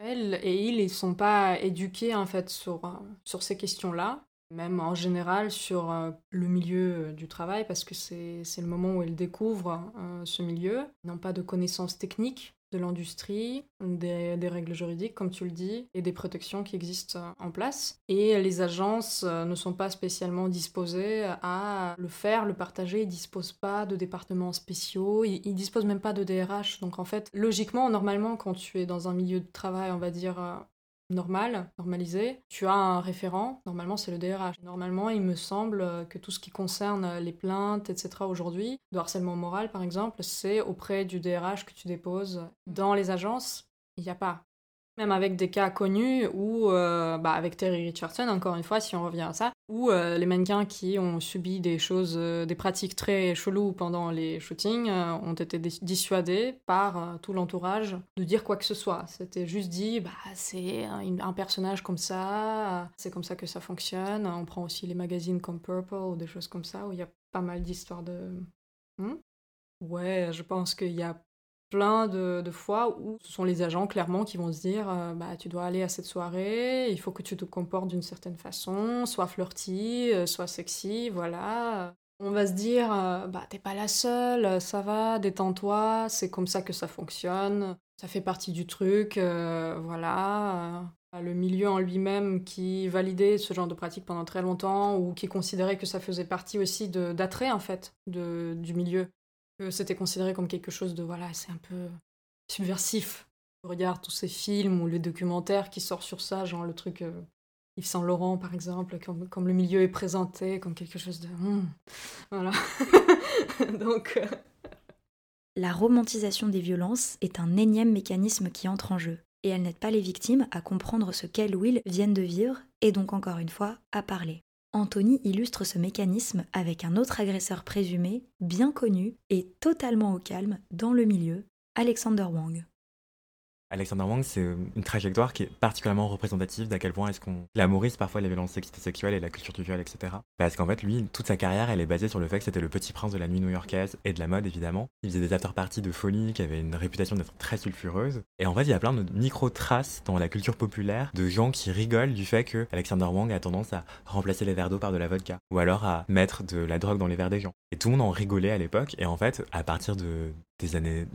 Elles et ils, ils ne sont pas éduqués en fait sur, sur ces questions-là même en général sur euh, le milieu euh, du travail, parce que c'est le moment où elles découvrent euh, ce milieu. Ils n'ont pas de connaissances techniques de l'industrie, des, règles juridiques, comme tu le dis, et des protections qui existent en place. Et les agences ne sont pas spécialement disposées à le faire, le partager. Ils disposent pas de départements spéciaux, ils, ils disposent même pas de DRH. Donc en fait, logiquement, normalement, quand tu es dans un milieu de travail, on va dire normal, normalisé, tu as un référent, normalement c'est le DRH. Normalement, il me semble que tout ce qui concerne les plaintes, etc. aujourd'hui, de harcèlement moral par exemple, c'est auprès du DRH que tu déposes. Dans les agences, il n'y a pas. Même avec des cas connus où, euh, bah avec Terry Richardson, encore une fois, si on revient à ça, où euh, les mannequins qui ont subi des choses, euh, des pratiques très cheloues pendant les shootings ont été dissuadés par tout l'entourage de dire quoi que ce soit. C'était juste dit, bah c'est un, personnage comme ça, c'est comme ça que ça fonctionne. On prend aussi les magazines comme Purple ou des choses comme ça où il y a pas mal d'histoires de. Hmm? Ouais, je pense qu'il y a plein de, fois où ce sont les agents clairement qui vont se dire euh, bah tu dois aller à cette soirée, il faut que tu te comportes d'une certaine façon, soit flirty, euh, soit sexy, voilà. On va se dire euh, bah t'es pas la seule, ça va, détends-toi, c'est comme ça que ça fonctionne, ça fait partie du truc, voilà. Le milieu en lui-même qui validait ce genre de pratique pendant très longtemps ou qui considérait que ça faisait partie aussi d'attrait en fait de, du milieu c'était considéré comme quelque chose de voilà, c'est un peu subversif. Je regarde tous ces films ou les documentaires qui sortent sur ça, genre le truc euh, Yves Saint Laurent par exemple, comme, le milieu est présenté comme quelque chose de hmm, voilà. (laughs) Donc euh, la romantisation des violences est un énième mécanisme qui entre en jeu et elle n'aide pas les victimes à comprendre ce qu'elles ou ils viennent de vivre et donc encore une fois à parler. Anthony illustre ce mécanisme avec un autre agresseur présumé, bien connu et totalement au calme dans le milieu, Alexander Wang. Alexander Wang, c'est une trajectoire qui est particulièrement représentative d'à quel point est-ce qu'on glamourise parfois les violences sexistes sexuelles et la culture du viol, etc. Parce qu'en fait, lui, toute sa carrière, elle est basée sur le fait que c'était le petit prince de la nuit new-yorkaise et de la mode, évidemment. Il faisait des after-parties de folie qui avaient une réputation d'être très sulfureuse. Et en fait, il y a plein de micro-traces dans la culture populaire de gens qui rigolent du fait que Alexander Wang a tendance à remplacer les verres d'eau par de la vodka ou alors à mettre de la drogue dans les verres des gens. Et tout le monde en rigolait à l'époque. Et en fait, à partir de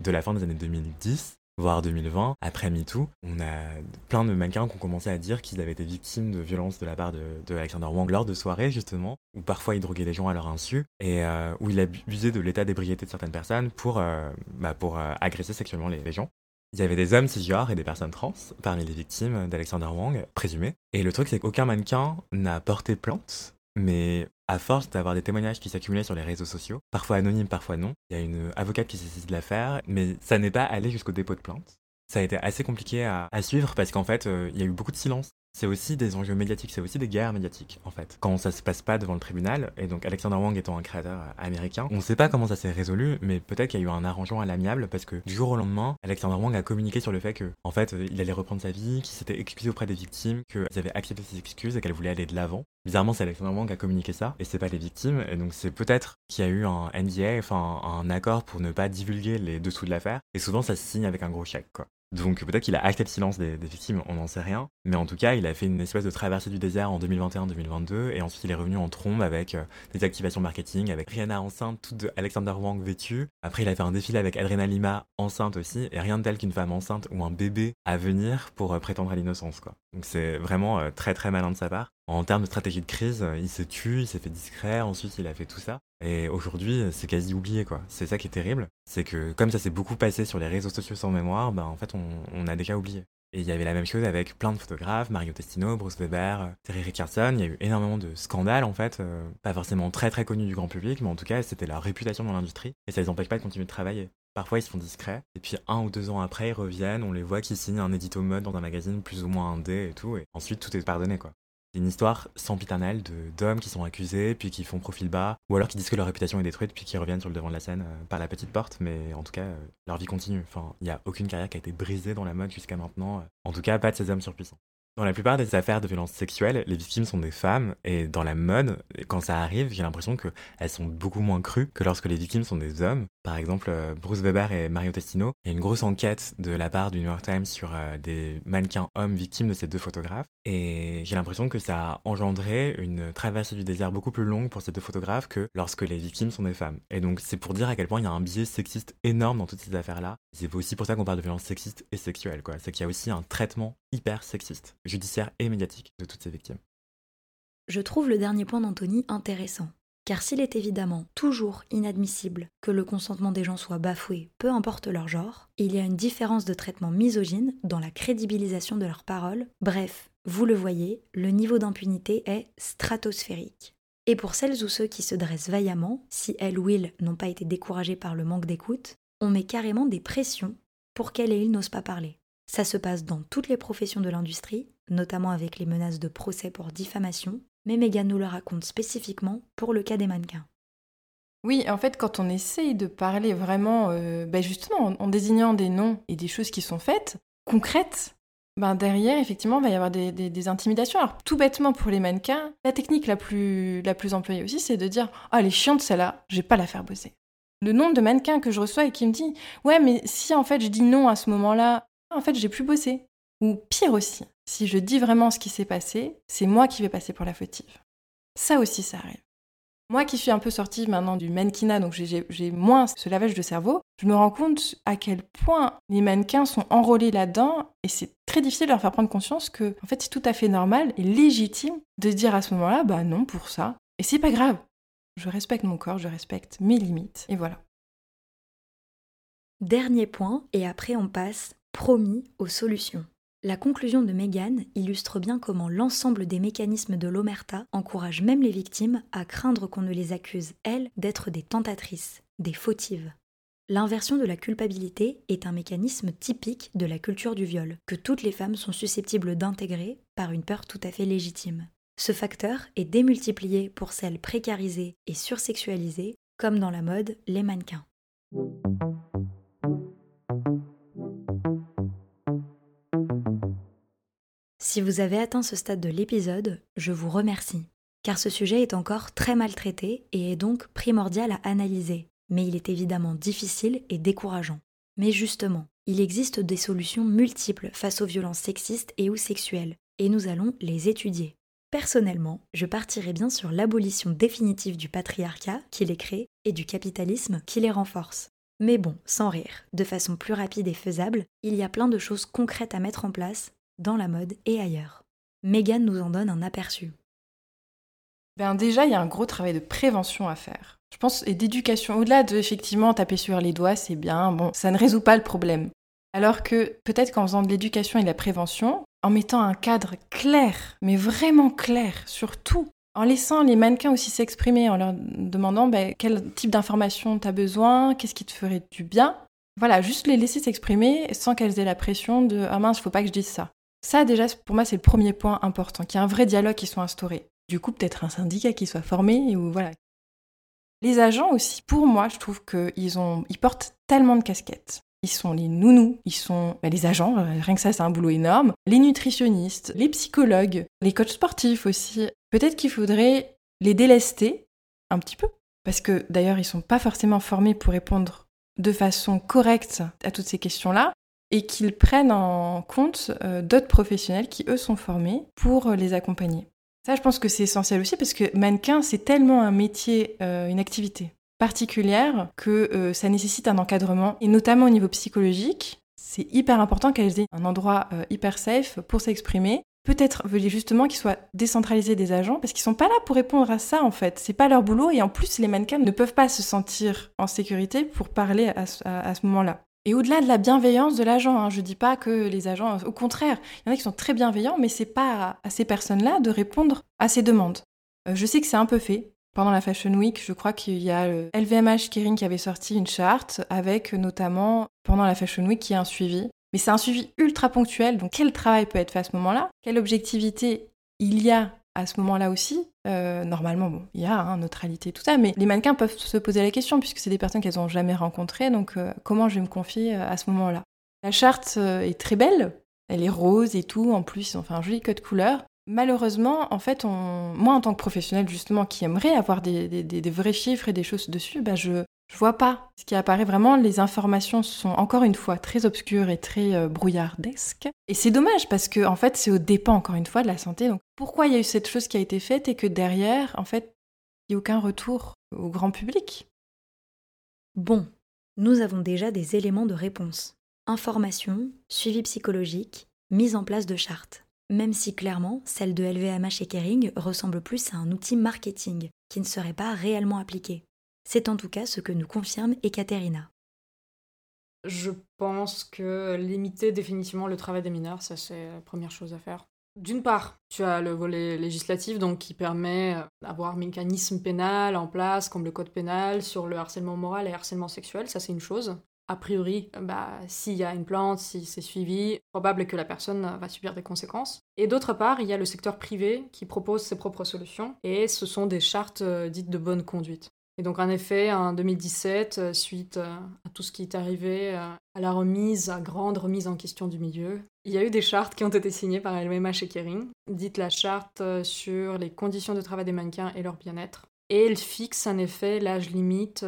la fin des années 2010, voire 2020, après MeToo, on a plein de mannequins qui ont commencé à dire qu'ils avaient été victimes de violences de la part de, Alexander Wang lors de soirées, justement, où parfois il droguait les gens à leur insu, et euh, où il abusait de l'état d'ébriété de certaines personnes pour, euh, bah, euh, agresser sexuellement les, gens. Il y avait des hommes cisgenres et des personnes trans parmi les victimes d'Alexander Wang, présumées. Et le truc, c'est qu'aucun mannequin n'a porté plainte mais à force d'avoir des témoignages qui s'accumulaient sur les réseaux sociaux, parfois anonymes, parfois non, il y a une avocate qui s'est saisie de l'affaire, mais ça n'est pas allé jusqu'au dépôt de plainte. Ça a été assez compliqué à, suivre parce qu'en fait, euh, il y a eu beaucoup de silence c'est aussi des enjeux médiatiques, c'est aussi des guerres médiatiques en fait. Quand ça se passe pas devant le tribunal, et donc Alexander Wang étant un créateur américain, on ne sait pas comment ça s'est résolu, mais peut-être qu'il y a eu un arrangement à l'amiable parce que du jour au lendemain, Alexander Wang a communiqué sur le fait que, en fait, il allait reprendre sa vie, qu'il s'était excusé auprès des victimes, qu'elles avaient accepté ses excuses et qu'elle voulait aller de l'avant. Bizarrement, c'est Alexander Wang qui a communiqué ça, et c'est pas les victimes, et donc c'est peut-être qu'il y a eu un NDA, enfin un accord pour ne pas divulguer les dessous de l'affaire, et souvent ça se signe avec un gros chèque, quoi. Donc peut-être qu'il a acté le silence des, victimes, on n'en sait rien. Mais en tout cas, il a fait une espèce de traversée du désert en 2021-2022 et ensuite il est revenu en trombe avec euh, des activations marketing, avec Rihanna enceinte, toute de Alexander Wang vêtue. Après, il a fait un défilé avec Adrena Lima enceinte aussi et rien de tel qu'une femme enceinte ou un bébé à venir pour euh, prétendre à l'innocence quoi. Donc c'est vraiment euh, très très malin de sa part. En termes de stratégie de crise, il s'est tué, il s'est fait discret, ensuite il a fait tout ça. Et aujourd'hui, c'est quasi oublié, quoi. C'est ça qui est terrible. C'est que, comme ça s'est beaucoup passé sur les réseaux sociaux sans mémoire, ben, en fait, on, a déjà oublié. Et il y avait la même chose avec plein de photographes, Mario Testino, Bruce Weber, Terry Richardson. Il y a eu énormément de scandales, en fait. Euh, pas forcément très très connus du grand public, mais en tout cas, c'était leur réputation dans l'industrie. Et ça les empêche pas de continuer de travailler. Parfois, ils se font discrets. Et puis, un ou deux ans après, ils reviennent. On les voit qui signent un édito mode dans un magazine plus ou moins indé et tout. Et ensuite, tout est pardonné, quoi. C'est une histoire sempiternelle d'hommes qui sont accusés, puis qui font profil bas, ou alors qui disent que leur réputation est détruite, puis qui reviennent sur le devant de la scène euh, par la petite porte, mais en tout cas, euh, leur vie continue. Enfin, il n'y a aucune carrière qui a été brisée dans la mode jusqu'à maintenant. En tout cas, pas de ces hommes surpuissants. Dans la plupart des affaires de violences sexuelles, les victimes sont des femmes, et dans la mode, quand ça arrive, j'ai l'impression qu'elles sont beaucoup moins crues que lorsque les victimes sont des hommes. Par exemple, euh, Bruce Weber et Mario Testino, il y a une grosse enquête de la part du New York Times sur euh, des mannequins hommes victimes de ces deux photographes, et j'ai l'impression que ça a engendré une traversée du désert beaucoup plus longue pour ces deux photographes que lorsque les victimes sont des femmes. Et donc c'est pour dire à quel point il y a un biais sexiste énorme dans toutes ces affaires-là. C'est aussi pour ça qu'on parle de violences sexistes et sexuelles, quoi. C'est qu'il y a aussi un traitement hyper sexiste, judiciaire et médiatique de toutes ces victimes. Je trouve le dernier point d'Anthony intéressant. Car s'il est évidemment toujours inadmissible que le consentement des gens soit bafoué, peu importe leur genre, il y a une différence de traitement misogyne dans la crédibilisation de leurs paroles. Bref, vous le voyez, le niveau d'impunité est stratosphérique. Et pour celles ou ceux qui se dressent vaillamment, si elles ou ils n'ont pas été découragés par le manque d'écoute, on met carrément des pressions pour qu'elles et ils n'osent pas parler. Ça se passe dans toutes les professions de l'industrie, notamment avec les menaces de procès pour diffamation, mais Megan nous le raconte spécifiquement pour le cas des mannequins. Oui, en fait, quand on essaye de parler vraiment, euh, ben justement, en, désignant des noms et des choses qui sont faites, concrètes, ben derrière, effectivement, il va y avoir des, intimidations. Alors, tout bêtement pour les mannequins, la technique la plus, employée aussi, c'est de dire Ah, elle est chiante celle-là, je vais pas la faire bosser. Le nombre de mannequins que je reçois et qui me dit Ouais, mais si en fait je dis non à ce moment-là, en fait j'ai plus bossé. Ou pire aussi, si je dis vraiment ce qui s'est passé, c'est moi qui vais passer pour la fautive. Ça aussi, ça arrive. Moi qui suis un peu sortie maintenant du mannequinat, donc j'ai moins ce lavage de cerveau, je me rends compte à quel point les mannequins sont enrôlés là-dedans et c'est très difficile de leur faire prendre conscience que en fait c'est tout à fait normal et légitime de dire à ce moment-là bah non pour ça et c'est pas grave. Je respecte mon corps, je respecte mes limites et voilà. Dernier point et après on passe promis aux solutions. La conclusion de Megan illustre bien comment l'ensemble des mécanismes de l'omerta encourage même les victimes à craindre qu'on ne les accuse, elles, d'être des tentatrices, des fautives. L'inversion de la culpabilité est un mécanisme typique de la culture du viol, que toutes les femmes sont susceptibles d'intégrer par une peur tout à fait légitime. Ce facteur est démultiplié pour celles précarisées et sursexualisées, comme dans la mode les mannequins. Si vous avez atteint ce stade de l'épisode, je vous remercie, car ce sujet est encore très mal traité et est donc primordial à analyser, mais il est évidemment difficile et décourageant. Mais justement, il existe des solutions multiples face aux violences sexistes et ou sexuelles, et nous allons les étudier. Personnellement, je partirai bien sur l'abolition définitive du patriarcat qui les crée et du capitalisme qui les renforce. Mais bon, sans rire, de façon plus rapide et faisable, il y a plein de choses concrètes à mettre en place, dans la mode et ailleurs. Megan nous en donne un aperçu. Ben déjà, il y a un gros travail de prévention à faire. Je pense, et d'éducation. Au-delà de, effectivement, taper sur les doigts, c'est bien, bon, ça ne résout pas le problème. Alors que peut-être qu'en faisant de l'éducation et de la prévention, en mettant un cadre clair, mais vraiment clair sur tout, en laissant les mannequins aussi s'exprimer, en leur demandant ben, quel type d'informations tu as besoin, qu'est-ce qui te ferait du bien. Voilà, juste les laisser s'exprimer sans qu'elles aient la pression de Ah mince, faut pas que je dise ça. Ça, déjà, pour moi, c'est le premier point important, qu'il y ait un vrai dialogue qui soit instauré. Du coup, peut-être un syndicat qui soit formé, ou voilà. Les agents aussi, pour moi, je trouve qu'ils ont, ils portent tellement de casquettes. Ils sont les nounous, ils sont bah, les agents, euh, rien que ça c'est un boulot énorme, les nutritionnistes, les psychologues, les coachs sportifs aussi. Peut-être qu'il faudrait les délester un petit peu, parce que d'ailleurs ils sont pas forcément formés pour répondre de façon correcte à toutes ces questions-là, et qu'ils prennent en compte euh, d'autres professionnels qui eux sont formés pour euh, les accompagner. Ça, je pense que c'est essentiel aussi parce que mannequin, c'est tellement un métier, une activité particulière que euh, ça nécessite un encadrement, et notamment au niveau psychologique. C'est hyper important qu'elles aient un endroit euh, hyper safe pour s'exprimer. Peut-être justement qu'ils soient décentralisés des agents parce qu'ils sont pas là pour répondre à ça en fait. C'est pas leur boulot et en plus les mannequins ne peuvent pas se sentir en sécurité pour parler à, ce moment-là. Et au-delà de la bienveillance de l'agent, hein, je dis pas que les agents, au contraire, il y en a qui sont très bienveillants, mais c'est pas à ces personnes-là de répondre à ces demandes. Euh, je sais que c'est un peu fait, pendant la Fashion Week, je crois qu'il y a LVMH Kering qui avait sorti une charte avec notamment pendant la Fashion Week qui a un suivi. Mais c'est un suivi ultra ponctuel, donc quel travail peut être fait à ce moment-là? Quelle objectivité il y a à ce moment-là aussi? Euh, Normalement, bon, il y a hein, neutralité, tout ça, mais les mannequins peuvent se poser la question puisque c'est des personnes qu'elles n'ont jamais rencontrées, donc euh, comment je vais me confier euh, à ce moment-là? La charte est très belle, elle est rose et tout, en plus ils ont fait un joli code couleur, Malheureusement, en fait, moi en tant que professionnel justement qui aimerait avoir des, vrais chiffres et des choses dessus, bah je je vois pas. Ce qui apparaît vraiment, les informations sont encore une fois très obscures et très euh, brouillardesques. Et c'est dommage parce que en fait, c'est au dépend encore une fois de la santé. Donc pourquoi il y a eu cette chose qui a été faite et que derrière, en fait, il n'y a aucun retour au grand public? Bon, nous avons déjà des éléments de réponse. Information, suivi psychologique, mise en place de chartes même si clairement celle de LVMH et Kering ressemble plus à un outil marketing qui ne serait pas réellement appliqué. C'est en tout cas ce que nous confirme Ekaterina. Je pense que limiter définitivement le travail des mineurs, ça c'est la première chose à faire. D'une part, tu as le volet législatif donc qui permet d'avoir un mécanisme pénal en place comme le code pénal sur le harcèlement moral et harcèlement sexuel, ça c'est une chose a priori, bah, s'il y a une plante, si c'est suivi, probable que la personne va subir des conséquences. Et d'autre part, il y a le secteur privé qui propose ses propres solutions, et ce sont des chartes euh, dites de bonne conduite. Et donc en effet, en 2017, euh, suite euh, à tout ce qui est arrivé, à la remise, à grande remise en question du milieu, il y a eu des chartes qui ont été signées par LVMH et Kering, dites la charte sur les conditions de travail des mannequins et leur bien-être. Et elle fixe en effet l'âge limite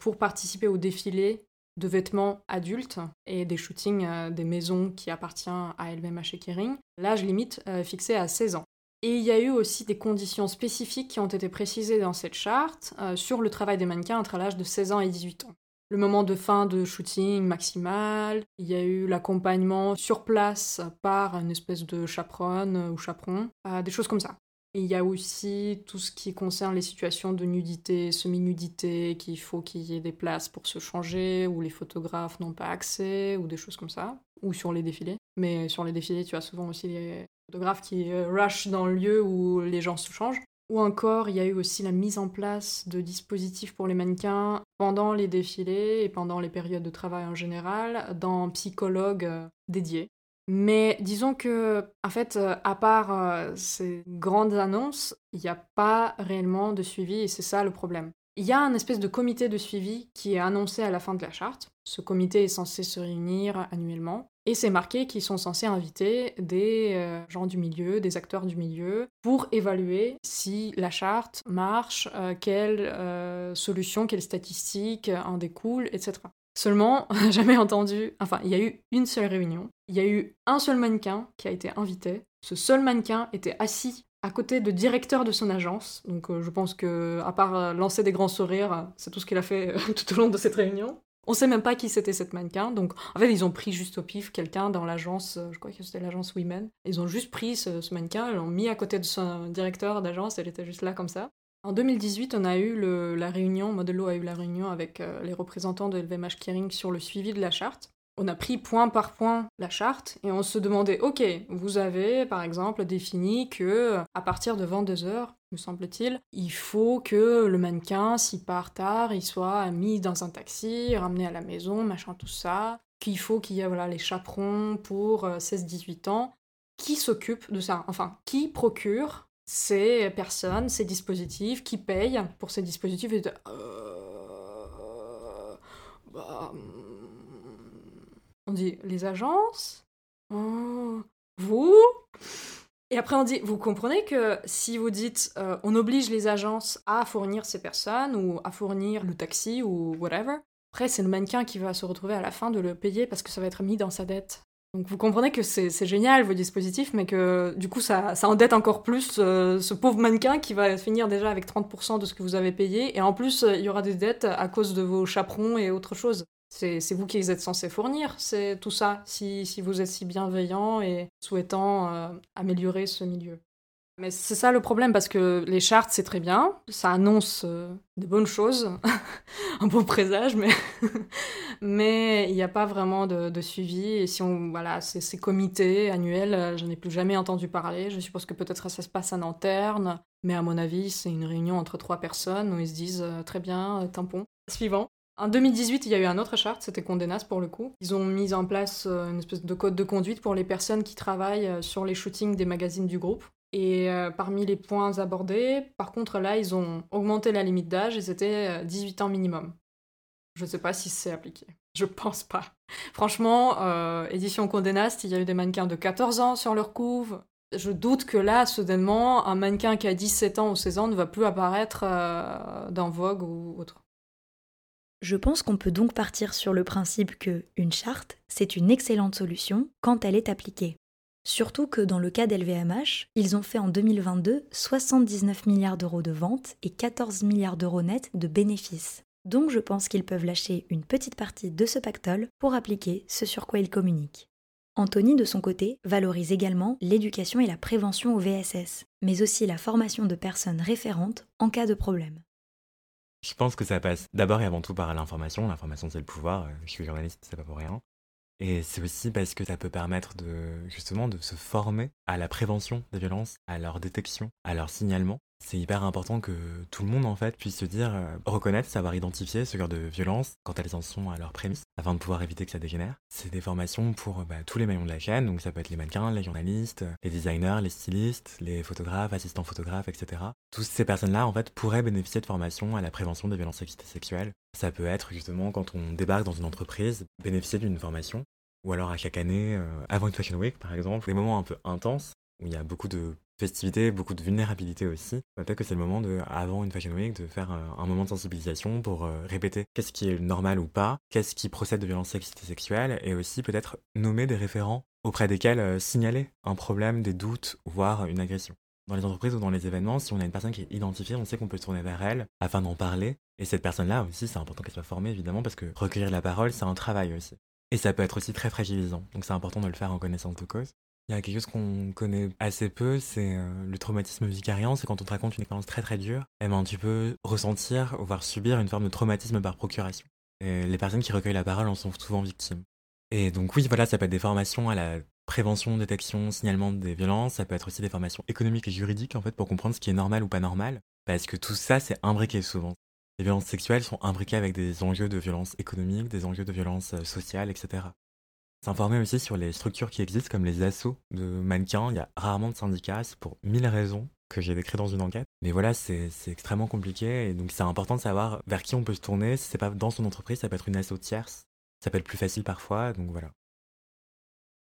pour participer au défilé de vêtements adultes et des shootings euh, des maisons qui appartiennent à LVMH et Kering, l'âge limite euh, fixé à 16 ans. Et il y a eu aussi des conditions spécifiques qui ont été précisées dans cette charte euh, sur le travail des mannequins entre l'âge de 16 ans et 18 ans. Le moment de fin de shooting maximal, il y a eu l'accompagnement sur place par une espèce de chaperonne ou chaperon, des choses comme ça il y a aussi tout ce qui concerne les situations de nudité, semi-nudité, qu'il faut qu'il y ait des places pour se changer, où les photographes n'ont pas accès, ou des choses comme ça, ou sur les défilés. Mais sur les défilés, tu as souvent aussi les qui euh, rushent dans le lieu où les gens se changent. Ou encore, il y a eu aussi la mise en place de dispositifs pour les mannequins pendant les défilés et pendant les périodes de travail en général, dans psychologues euh, dédiés. Mais disons que, en fait, euh, à part ces grandes annonces, il n'y a pas réellement de suivi et c'est ça le problème. Il y a un espèce de comité de suivi qui est annoncé à la fin de la charte. Ce comité est censé se réunir annuellement Et c'est marqué qu'ils sont censés inviter des euh, gens du milieu, des acteurs du milieu, pour évaluer si la charte marche, euh, quelles euh, solutions, quelles statistiques en découlent, etc. Seulement, (laughs) jamais entendu. Enfin, il y a eu une seule réunion. Il y a eu un seul mannequin qui a été invité. Ce seul mannequin était assis à côté de directeur de son agence. Donc, je pense que, à part lancer des grands sourires, c'est tout ce qu'il a fait (laughs) tout au long de cette réunion. On sait même pas qui c'était cette mannequin. Donc, en fait, ils ont pris juste au pif quelqu'un dans l'agence, euh, je crois que c'était l'agence Women. Ils ont juste pris ce, mannequin, l'ont mis à côté de son directeur d'agence, elle était juste là comme ça. En 2018, on a eu la réunion, Modelo a eu la réunion avec euh, les représentants de LVMH Kering sur le suivi de la charte. On a pris point par point la charte et on se demandait, ok, vous avez par exemple défini que à partir de 22 heures, me semble-t-il, il faut que le mannequin, s'il part tard, il soit mis dans un taxi, ramené à la maison, machin, tout ça. Qu'il faut qu'il y ait voilà, les chaperons pour 16-18 euh, ans. Qui s'occupe de ça? Enfin, qui procure ces personnes, ces dispositifs, qui paye pour ces dispositifs? Et euh, bah. On dit les agences? Oh, Vous? Et après, on dit, vous comprenez que si vous dites, euh, on oblige les agences à fournir ces personnes ou à fournir le taxi ou whatever, après, c'est le mannequin qui va se retrouver à la fin de le payer parce que ça va être mis dans sa dette. Donc vous comprenez que c'est génial vos dispositifs, mais que du coup ça, endette encore plus euh, ce pauvre mannequin qui va finir déjà avec 30% de ce que vous avez payé, et en plus euh, il y aura des dettes à cause de vos chaperons et autre chose. C'est vous qui êtes censé fournir, c'est tout ça, si, vous êtes si bienveillant et souhaitant euh, améliorer ce milieu. Mais c'est ça le problème, parce que les chartes, c'est très bien, ça annonce euh, des bonnes choses, (laughs) un bon présage, mais (laughs) mais il n'y a pas vraiment de, suivi. Et si on, voilà, ces, comités annuels, euh, j'en ai plus jamais entendu parler. Je suppose que peut-être ça se passe en interne, mais à mon avis, c'est une réunion entre trois personnes où ils se disent très bien, tampon. Suivant. En 2018, il y a eu un autre charte, c'était Condé Nast pour le coup. Ils ont mis en place euh, une espèce de code de conduite pour les personnes qui travaillent euh, sur les shootings des magazines du groupe. Et euh, parmi les points abordés, par contre là, ils ont augmenté la limite d'âge et c'était 18 ans minimum. Je ne sais pas si c'est appliqué. Je pense pas. Franchement, édition Condé Nast, il y a eu des mannequins de 14 ans sur leur couve. Je doute que là, soudainement, un mannequin qui a 17 ans ou 16 ans ne va plus apparaître dans Vogue ou autre. Je pense qu'on peut donc partir sur le principe que une charte, c'est une excellente solution quand elle est appliquée. Surtout que dans le cas d'LVMH, ils ont fait en 2022 79 milliards d'euros de ventes et 14 milliards d'euros nets de bénéfices. Donc je pense qu'ils peuvent lâcher une petite partie de ce pactole pour appliquer ce sur quoi ils communiquent. Anthony, de son côté, valorise également l'éducation et la prévention au VSS, mais aussi la formation de personnes référentes en cas de problème. Je pense que ça passe d'abord et avant tout par l'information. L'information, c'est le pouvoir. Euh, je suis journaliste, c'est pas pour rien. Et c'est aussi parce que ça peut permettre de, justement, de se former à la prévention des violences, à leur détection, à leur signalement c'est hyper important que tout le monde en fait puisse se dire, euh, reconnaître, savoir identifier ce genre de violence quand elles en sont à leur prémisse, afin de pouvoir éviter que ça dégénère. C'est des formations pour bah, tous les maillons de la chaîne, donc ça peut être les mannequins, les journalistes, les designers, les stylistes, les photographes, assistants photographes, etc. Toutes ces personnes-là en fait pourraient bénéficier de formations à la prévention des violences sexuelles. Ça peut être justement quand on débarque dans une entreprise, bénéficier d'une formation ou alors à chaque année, euh, avant une Fashion Week par exemple, des moments un peu intenses où il y a beaucoup de festivité, beaucoup de vulnérabilité aussi. Peut-être que c'est le moment de, avant une Fashion Week, de faire euh, un moment de sensibilisation pour euh, répéter qu'est-ce qui est normal ou pas, qu'est-ce qui procède de violences sexuelles, et aussi peut-être nommer des référents auprès desquels euh, signaler un problème, des doutes, voire une agression. Dans les entreprises ou dans les événements, si on a une personne qui est identifiée, on sait qu'on peut se tourner vers elle afin d'en parler. Et cette personne-là aussi, c'est important qu'elle soit formée évidemment parce que recueillir la parole, c'est un travail aussi. Et ça peut être aussi très fragilisant. Donc c'est important de le faire en connaissance de cause. Il y a quelque chose qu'on connaît assez peu, c'est euh, le traumatisme vicariant. C'est quand on te raconte une expérience très très dure, et ben, tu peux ressentir, voire subir une forme de traumatisme par procuration. Et les personnes qui recueillent la parole en sont souvent victimes. Et donc oui, voilà, ça peut être des formations à la prévention, détection, signalement des violences. Ça peut être aussi des formations économiques et juridiques, en fait, pour comprendre ce qui est normal ou pas normal. Parce que tout ça, c'est imbriqué souvent. Les violences sexuelles sont imbriquées avec des enjeux de violence économique, des enjeux de violence euh, sociale, etc. S'informer aussi sur les structures qui existent, comme les assos de mannequins. Il y a rarement de syndicats, pour mille raisons que j'ai décrites dans une enquête. Mais voilà, c'est extrêmement compliqué et donc c'est important de savoir vers qui on peut se tourner. Si c'est pas dans son entreprise, ça peut être une asso tierce. Ça peut être plus facile parfois, donc voilà.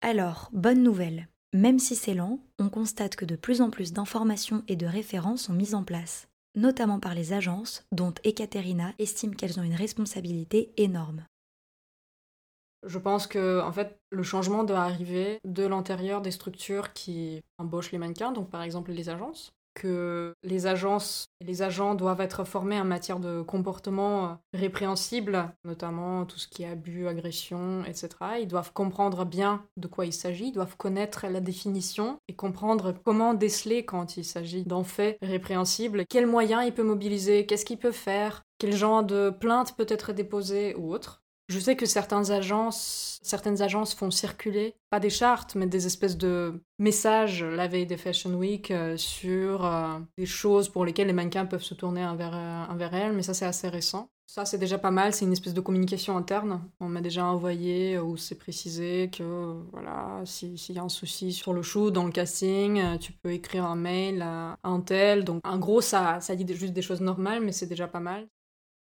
Alors, bonne nouvelle. Même si c'est lent, on constate que de plus en plus d'informations et de références sont mises en place, notamment par les agences, dont Ekaterina estime qu'elles ont une responsabilité énorme. Je pense que en fait, le changement doit arriver de l'intérieur des structures qui embauchent les mannequins, donc par exemple les agences, que les agences et les agents doivent être formés en matière de comportement euh, répréhensible, notamment tout ce qui est abus, agression, etc. Ils doivent comprendre bien de quoi il s'agit, ils doivent connaître la définition et comprendre comment déceler quand il s'agit d'en faits répréhensibles, quels moyens il peut mobiliser, qu'est-ce qu'il peut faire, quel genre de plainte peut être déposée ou autre. Je sais que certaines agences, certaines agences font circuler, pas des chartes, mais des espèces de messages la veille des Fashion Week euh, sur euh, des choses pour lesquelles les mannequins peuvent se tourner envers, euh, elles, mais ça c'est assez récent. Ça c'est déjà pas mal, c'est une espèce de communication interne. On m'a déjà envoyé où c'est précisé que voilà, s'il y a un souci sur le shoot, dans le casting, tu peux écrire un mail à un tel. Donc en gros ça, ça dit juste des choses normales, mais c'est déjà pas mal.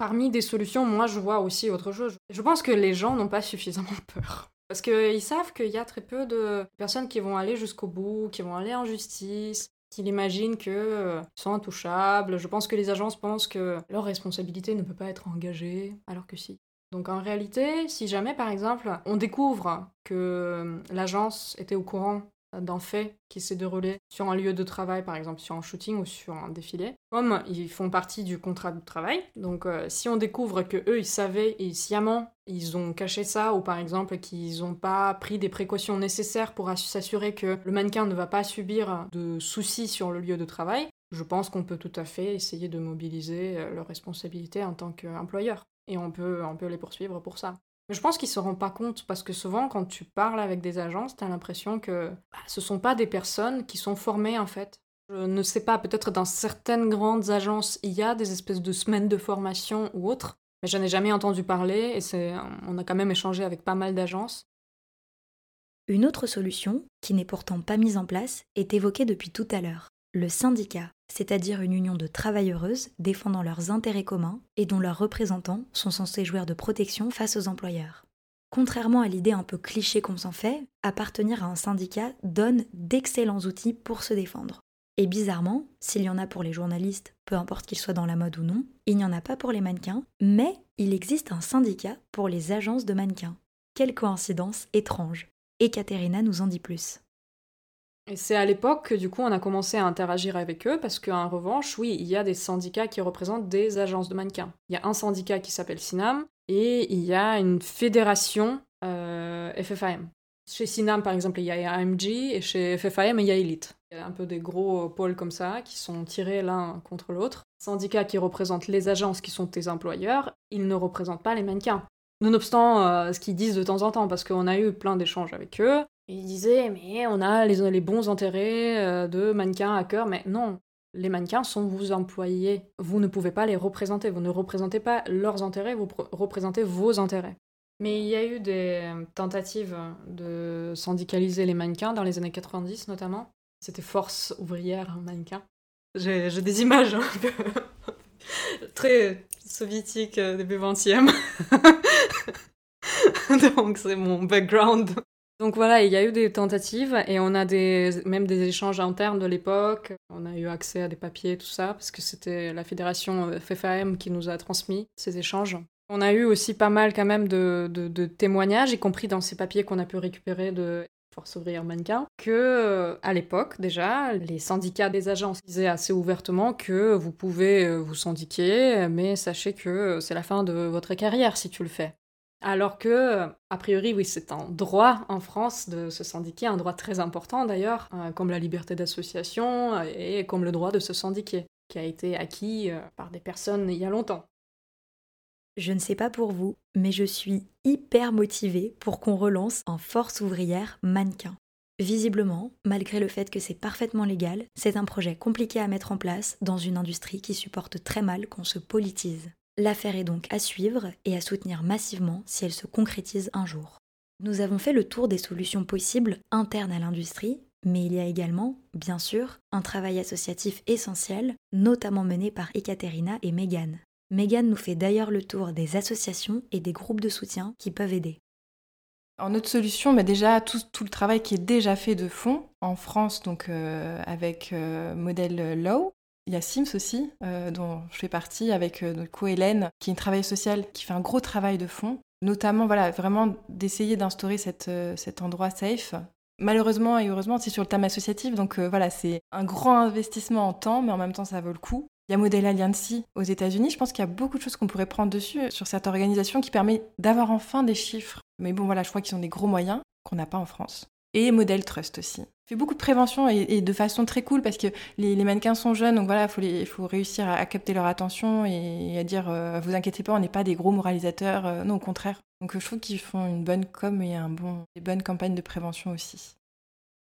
Parmi des solutions, moi je vois aussi autre chose. Je pense que les gens n'ont pas suffisamment (laughs) peur. Parce qu'ils savent qu'il y a très peu de personnes qui vont aller jusqu'au bout, qui vont aller en justice, qui imaginent qu'ils euh, sont intouchables. Je pense que les agences pensent que leur responsabilité ne peut pas être engagée, alors que si. Donc en réalité, si jamais par exemple on découvre que l'agence était au courant d'un fait qui s'est déroulé sur un lieu de travail, par exemple sur un shooting ou sur un défilé. Comme ils font partie du contrat de travail, donc euh, si on découvre que eux ils savaient et sciemment ils ont caché ça ou par exemple qu'ils n'ont pas pris des précautions nécessaires pour s'assurer que le mannequin ne va pas subir de soucis sur le lieu de travail, je pense qu'on peut tout à fait essayer de mobiliser euh, leur responsabilité en tant qu'employeur. Et on peut, on peut les poursuivre pour ça. Je pense qu'ils se rendent pas compte parce que souvent, quand tu parles avec des agences, tu as l'impression que bah, ce sont pas des personnes qui sont formées en fait. Je ne sais pas, peut-être dans certaines grandes agences, il y a des espèces de semaines de formation ou autres, mais j'en ai jamais entendu parler et on a quand même échangé avec pas mal d'agences. Une autre solution, qui n'est pourtant pas mise en place, est évoquée depuis tout à l'heure le syndicat, c'est-à-dire une union de travailleuses défendant leurs intérêts communs et dont leurs représentants sont censés jouer de protection face aux employeurs. Contrairement à l'idée un peu cliché qu'on s'en fait, appartenir à un syndicat donne d'excellents outils pour se défendre. Et bizarrement, s'il y en a pour les journalistes, peu importe qu'ils soient dans la mode ou non, il n'y en a pas pour les mannequins, mais il existe un syndicat pour les agences de mannequins. Quelle coïncidence étrange. Et Katerina nous en dit plus. Et c'est à l'époque que du coup on a commencé à interagir avec eux parce qu'en revanche, oui, il y a des syndicats qui représentent des agences de mannequins. Il y a un syndicat qui s'appelle Sinam et il y a une fédération euh, FFAM. Chez Sinam par exemple, il y a AMG et chez FFAM il y a Elite. Il y a un peu des gros pôles comme ça qui sont tirés l'un contre l'autre. Syndicats qui représentent les agences qui sont tes employeurs, ils ne représentent pas les mannequins. Nonobstant euh, ce qu'ils disent de temps en temps, parce qu'on a eu plein d'échanges avec eux, il disait, mais on a les, les bons intérêts euh, de mannequins à cœur, mais non, les mannequins sont vos employés. Vous ne pouvez pas les représenter, vous ne représentez pas leurs intérêts, vous représentez vos intérêts. Mais il y a eu des tentatives de syndicaliser les mannequins dans les années 90 notamment. C'était Force ouvrière mannequin. J'ai des images (laughs) très soviétiques euh, début 20e. (laughs) Donc c'est mon background. Donc voilà, il y a eu des tentatives et on a des, même des échanges internes de l'époque. On a eu accès à des papiers, tout ça, parce que c'était la fédération euh, FFAM qui nous a transmis ces échanges. On a eu aussi pas mal quand même de, de, témoignages, y compris dans ces papiers qu'on a pu récupérer de Force ouvrière mannequin, que euh, à l'époque déjà, les syndicats des agences disaient assez ouvertement que vous pouvez euh, vous syndiquer, mais sachez que c'est la fin de votre carrière si tu le fais. Alors que, a priori, oui, c'est un droit en France de se syndiquer, un droit très important d'ailleurs, euh, comme la liberté d'association euh, et comme le droit de se syndiquer, qui a été acquis euh, par des personnes il y a longtemps. Je ne sais pas pour vous, mais je suis hyper motivée pour qu'on relance en force ouvrière mannequin. Visiblement, malgré le fait que c'est parfaitement légal, c'est un projet compliqué à mettre en place dans une industrie qui supporte très mal qu'on se politise. L'affaire est donc à suivre et à soutenir massivement si elle se concrétise un jour. Nous avons fait le tour des solutions possibles internes à l'industrie, mais il y a également, bien sûr, un travail associatif essentiel, notamment mené par Ekaterina et Megan. Megan nous fait d'ailleurs le tour des associations et des groupes de soutien qui peuvent aider. En autre solution, bah déjà tout, le travail qui est déjà fait de fond en France, donc euh, avec euh, modèle Low. Il y a Sims aussi, euh, dont je fais partie, avec co Hélène, qui est une travailleuse sociale qui fait un gros travail de fond, notamment voilà vraiment d'essayer d'instaurer cet endroit safe. Malheureusement et heureusement, c'est sur le thème associatif, donc voilà, c'est un grand investissement en temps, mais en même temps, ça vaut le coup. Il y a Model Alliance aux États-Unis. Je pense qu'il y a beaucoup de choses qu'on pourrait prendre dessus sur cette organisation qui permet d'avoir enfin des chiffres. Mais bon, voilà, je crois qu'ils ont des gros moyens qu'on n'a pas en France. Et Model Trust aussi. Il fait beaucoup de prévention et, de façon très cool parce que les, mannequins sont jeunes, donc voilà, il faut, réussir à, capter leur attention et, à dire euh, vous inquiétez pas, on n'est pas des gros moralisateurs, euh, non, au contraire. Donc je trouve qu'ils font une bonne com et un bon, des bonnes campagnes de prévention aussi.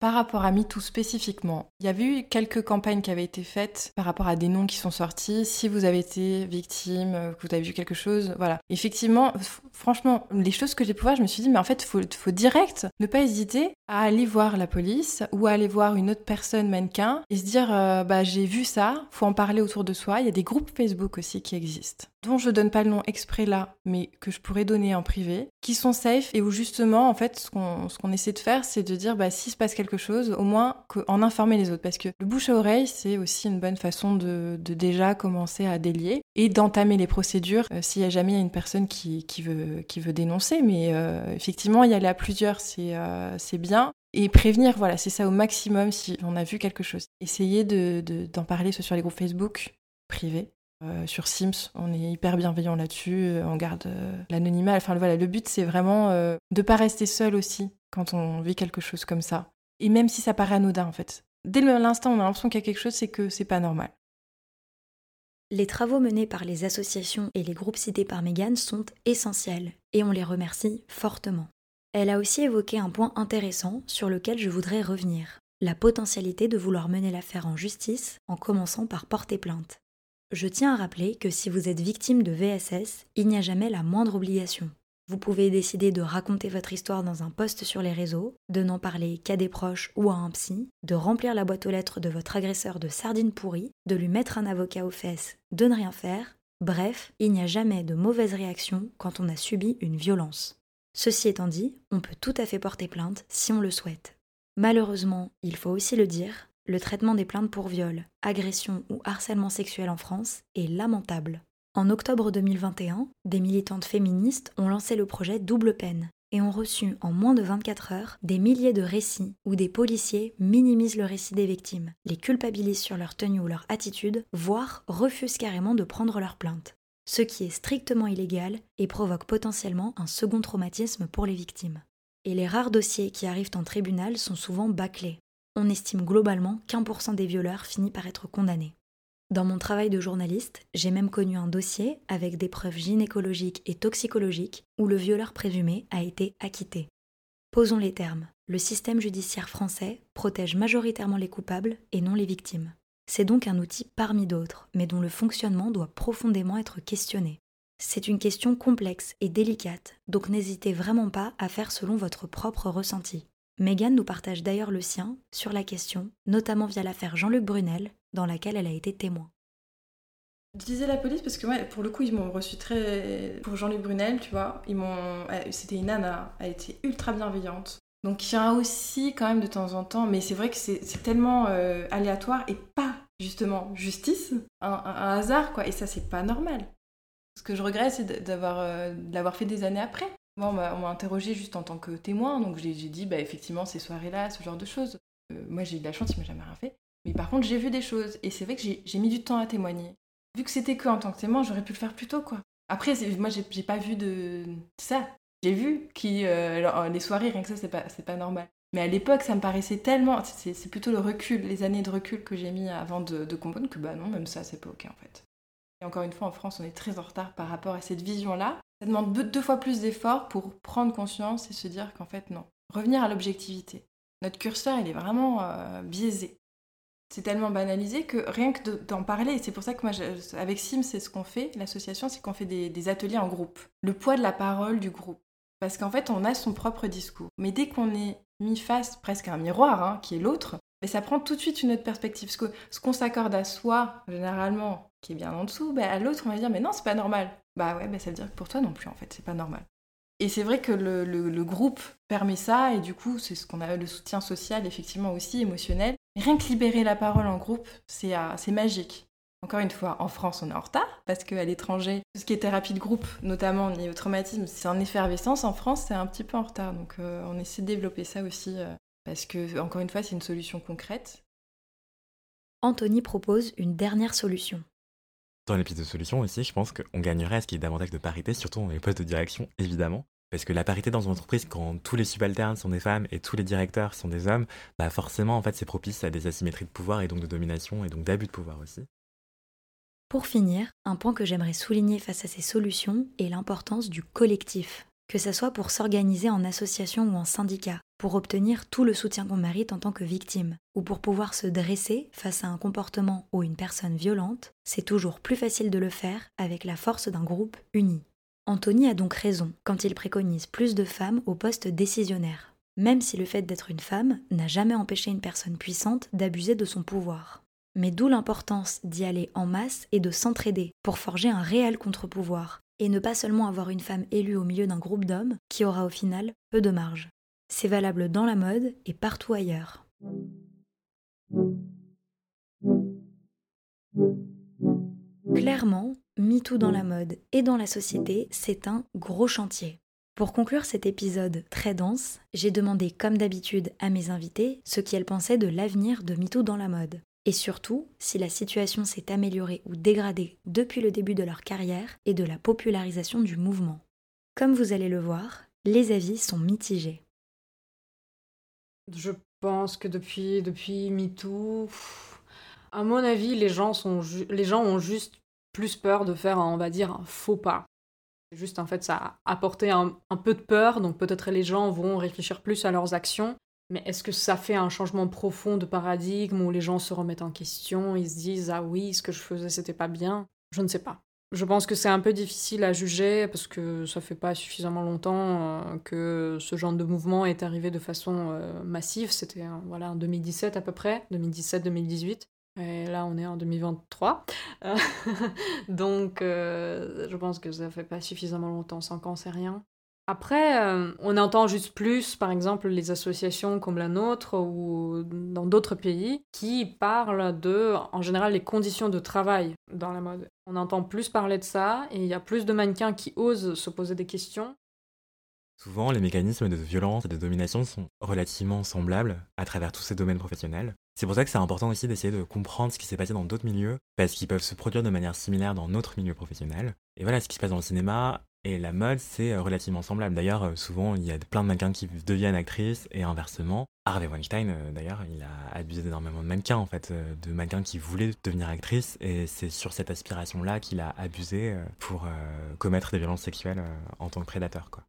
Par rapport à MeToo spécifiquement, il y avait eu quelques campagnes qui avaient été faites par rapport à des noms qui sont sortis. Si vous avez été victime, euh, que vous avez vu quelque chose, voilà. Effectivement, franchement, les choses que j'ai pu voir, je me suis dit, mais en fait, faut, faut, direct ne pas hésiter à aller voir la police ou à aller voir une autre personne mannequin et se dire, euh, bah j'ai vu ça, faut en parler autour de soi. Il y a des groupes Facebook aussi qui existent dont je donne pas le nom exprès là, mais que je pourrais donner en privé, qui sont safe et où justement, en fait, ce qu'on essaie de faire, c'est de dire, bah, s'il se passe quelque chose, au moins en informer les autres. Parce que le bouche à oreille, c'est aussi une bonne façon de, déjà commencer à délier et d'entamer les procédures euh, s'il y a jamais une personne qui, veut, qui veut dénoncer. Mais euh, effectivement, y aller à plusieurs, c'est euh, c'est bien et prévenir, voilà, c'est ça au maximum si on a vu quelque chose. Essayer d'en de, d'en parler soit sur les groupes Facebook privés, euh, sur Sims, on est hyper bienveillant là-dessus, euh, on garde euh, l'anonymat. Enfin voilà, le but c'est vraiment de pas rester seul aussi quand on vit quelque chose comme ça. Et même si ça paraît anodin en fait. Dès l'instant on a l'impression qu'il y a quelque chose, c'est que c'est pas normal. Les travaux menés par les associations et les groupes cités par Megan sont essentiels et on les remercie fortement. Elle a aussi évoqué un point intéressant sur lequel je voudrais revenir la potentialité de vouloir mener l'affaire en justice en commençant par porter plainte. Je tiens à rappeler que si vous êtes victime de VSS, il n'y a jamais la moindre obligation. Vous pouvez décider de raconter votre histoire dans un post sur les réseaux, de n'en parler qu'à des proches ou à un psy, de remplir la boîte aux lettres de votre agresseur de sardines pourries, de lui mettre un avocat aux fesses, de ne rien faire. Bref, il n'y a jamais de mauvaise réaction quand on a subi une violence. Ceci étant dit, on peut tout à fait porter plainte si on le souhaite. Malheureusement, il faut aussi le dire, le traitement des plaintes pour viol, agression ou harcèlement sexuel en France est lamentable. En octobre 2021, des militantes féministes ont lancé le projet Double Peine et ont reçu en moins de 24 heures des milliers de récits où des policiers minimisent le récit des victimes, les culpabilisent sur leur tenue ou leur attitude, voire refusent carrément de prendre leur plainte. Ce qui est strictement illégal et provoque potentiellement un second traumatisme pour les victimes. Et les rares dossiers qui arrivent en tribunal sont souvent bâclés, on estime globalement qu'un pour cent des violeurs finit par être condamnés. Dans mon travail de journaliste, j'ai même connu un dossier avec des preuves gynécologiques et toxicologiques où le violeur présumé a été acquitté. Posons les termes. Le système judiciaire français protège majoritairement les coupables et non les victimes. C'est donc un outil parmi d'autres, mais dont le fonctionnement doit profondément être questionné. C'est une question complexe et délicate, donc n'hésitez vraiment pas à faire selon votre propre ressenti. Megan nous partage d'ailleurs le sien sur la question, notamment via l'affaire Jean-Luc Brunel, dans laquelle elle a été témoin. Je disais la police parce que pour le coup ils m'ont reçu très pour Jean-Luc Brunel, tu vois, ils m'ont c'était une nana, elle était ultra bienveillante. Donc il y a aussi quand même de temps en temps, mais c'est vrai que c'est tellement euh, aléatoire et pas justement justice, un, hasard quoi, et ça c'est pas normal. Ce que je regrette c'est d'avoir euh, fait des années après. Bon, on m'a interrogé juste en tant que témoin, donc j'ai dit, bah, effectivement, ces soirées-là, ce genre de choses. Euh, moi, j'ai eu de la chance, il m'a jamais rien fait. Mais par contre, j'ai vu des choses, et c'est vrai que j'ai mis du temps à témoigner. Vu que c'était que en tant que témoin, j'aurais pu le faire plus tôt, quoi. Après, moi, j'ai pas vu de ça. J'ai vu qui euh, les soirées, rien que ça, c'est pas, pas normal. Mais à l'époque, ça me paraissait tellement. C'est plutôt le recul, les années de recul que j'ai mis avant de, de comprendre que, bah non, même ça, c'est pas ok en fait. Et encore une fois, en France, on est très en retard par rapport à cette vision-là. Ça demande deux fois plus d'efforts pour prendre conscience et se dire qu'en fait, non. Revenir à l'objectivité. Notre curseur, il est vraiment euh, biaisé. C'est tellement banalisé que rien que d'en parler, c'est pour ça que moi, avec Sim, c'est ce qu'on fait, l'association, c'est qu'on fait des, ateliers en groupe. Le poids de la parole du groupe. Parce qu'en fait, on a son propre discours. Mais dès qu'on est mis face presque à un miroir, hein, qui est l'autre, mais ça prend tout de suite une autre perspective. Ce qu'on s'accorde à soi, généralement, qui est bien en dessous, bah, à l'autre, on va dire, mais non, c'est pas normal. Bah ouais, bah ça veut dire que pour toi non plus, en fait, c'est pas normal. Et c'est vrai que le, groupe permet ça, et du coup, c'est ce qu'on a le soutien social, effectivement aussi, émotionnel. rien que libérer la parole en groupe, c'est magique. Encore une fois, en France, on est en retard, parce qu'à l'étranger, tout ce qui est thérapie de groupe, notamment au traumatisme, c'est en effervescence. En France, c'est un petit peu en retard. Donc, on essaie de développer ça aussi, parce que, encore une fois, c'est une solution concrète. Anthony propose une dernière solution. Dans les pistes de solution aussi, je pense qu'on gagnerait à ce qu'il y ait davantage de parité, surtout dans les postes de direction, évidemment. Parce que la parité dans une entreprise, quand tous les subalternes sont des femmes et tous les directeurs sont des hommes, bah forcément, en fait, c'est propice à des asymétries de pouvoir et donc de domination et donc d'abus de pouvoir aussi. Pour finir, un point que j'aimerais souligner face à ces solutions est l'importance du collectif que ce soit pour s'organiser en association ou en syndicat, pour obtenir tout le soutien qu'on mérite en tant que victime, ou pour pouvoir se dresser face à un comportement ou une personne violente, c'est toujours plus facile de le faire avec la force d'un groupe uni. Anthony a donc raison quand il préconise plus de femmes au poste décisionnaire, même si le fait d'être une femme n'a jamais empêché une personne puissante d'abuser de son pouvoir. Mais d'où l'importance d'y aller en masse et de s'entraider pour forger un réel contre-pouvoir, et ne pas seulement avoir une femme élue au milieu d'un groupe d'hommes qui aura au final peu de marge. C'est valable dans la mode et partout ailleurs. Clairement, MeToo dans la mode et dans la société, c'est un gros chantier. Pour conclure cet épisode très dense, j'ai demandé comme d'habitude à mes invités ce qu'elles pensaient de l'avenir de MeToo dans la mode et surtout si la situation s'est améliorée ou dégradée depuis le début de leur carrière et de la popularisation du mouvement. Comme vous allez le voir, les avis sont mitigés. Je pense que depuis, depuis MeToo, à mon avis, les gens, ont juste plus peur de faire, on va un faux pas. Juste, en fait, ça a apporté un peu de peur, donc peut-être les gens vont réfléchir plus à leurs actions mais est-ce que ça fait un changement profond de paradigme où les gens se remettent en question, ils se disent ah oui, ce que je faisais c'était pas bien? Je ne sais pas. Je pense que c'est un peu difficile à juger parce que ça fait pas suffisamment longtemps euh, que ce genre de mouvement est arrivé de façon euh, massive. C'était voilà en 2017 à peu près, 2017-2018. Et là, on est en 2023. (laughs) Donc, euh, je pense que ça fait pas suffisamment longtemps, sans ans, c'est rien. Après, euh, on entend juste plus, par exemple, les associations comme la nôtre ou dans d'autres pays qui parlent de, en général, les conditions de travail dans la mode. On entend plus parler de ça et il y a plus de mannequins qui osent se poser des questions. Souvent, les mécanismes de violence et de domination sont relativement semblables à travers tous ces domaines professionnels. C'est pour ça que c'est important aussi d'essayer de comprendre ce qui s'est passé dans d'autres milieux, parce qu'ils peuvent se produire de manière similaire dans notre milieu professionnel. Et voilà, ce qui se passe dans le cinéma et la mode, c'est euh, relativement semblable. D'ailleurs, euh, souvent, il y a plein de mannequins qui deviennent actrices et inversement. Harvey Weinstein, euh, d'ailleurs, il a abusé énormément de mannequins, en fait, de mannequins qui voulaient devenir actrices. Et c'est sur cette aspiration-là qu'il a abusé pour commettre des violences sexuelles en tant que prédateur, quoi.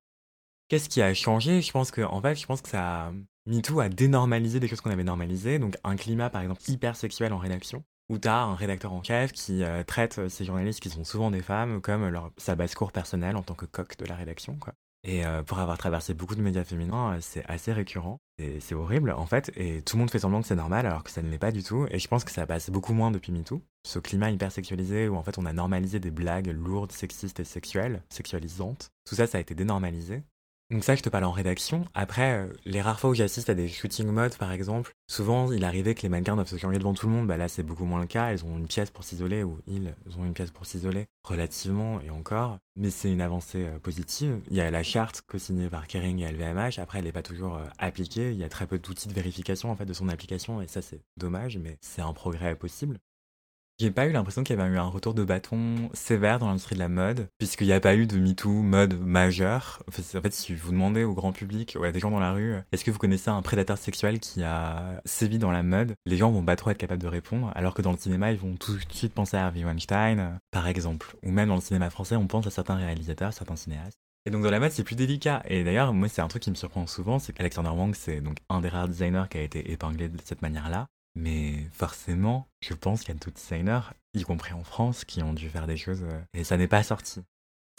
Qu'est-ce qui a changé? Je pense que, en fait, je pense que ça, MeToo a dénormalisé des choses qu'on avait normalisées. Donc, un climat, par exemple, hyper sexuel en rédaction où tu as un rédacteur en chef qui euh, traite euh, ces journalistes qui sont souvent des femmes comme leur, sa basse-cour personnelle en tant que coq de la rédaction. Quoi. Et euh, pour avoir traversé beaucoup de médias féminins, c'est assez récurrent. Et c'est horrible, en fait. Et tout le monde fait semblant que c'est normal, alors que ça ne l'est pas du tout. Et je pense que ça passe beaucoup moins depuis MeToo. Ce climat hyper sexualisé où, en fait, on a normalisé des blagues lourdes, sexistes et sexuelles, sexualisantes. Tout ça, ça a été dénormalisé. Donc ça, je te parle en rédaction. Après, euh, les rares fois où j'assiste à des shooting modes, par exemple, souvent, il arrivait que les mannequins doivent se changer devant tout le monde. Bah là, c'est beaucoup moins le cas. Elles ont une pièce pour s'isoler, ou ils ont une pièce pour s'isoler, relativement, et encore. Mais c'est une avancée euh, positive. Il y a la charte co-signée par Kering et LVMH. Après, elle n'est pas toujours euh, appliquée. Il y a très peu d'outils de vérification, en fait, de son application. Et ça, c'est dommage, mais c'est un progrès possible. J'ai pas eu l'impression qu'il y avait eu un retour de bâton sévère dans l'industrie de la mode, puisqu'il n'y a pas eu de MeToo mode majeur. En fait, si vous demandez au grand public ou à des gens dans la rue, est-ce que vous connaissez un prédateur sexuel qui a sévi dans la mode Les gens vont pas trop être capables de répondre, alors que dans le cinéma, ils vont tout de suite penser à Harvey Weinstein, par exemple. Ou même dans le cinéma français, on pense à certains réalisateurs, certains cinéastes. Et donc dans la mode, c'est plus délicat. Et d'ailleurs, moi, c'est un truc qui me surprend souvent, c'est qu'Alexander Wang, c'est donc un des rares designers qui a été épinglé de cette manière-là. Mais forcément, je pense qu'il y a d'autres designers, y compris en France, qui ont dû faire des choses euh, et ça n'est pas sorti.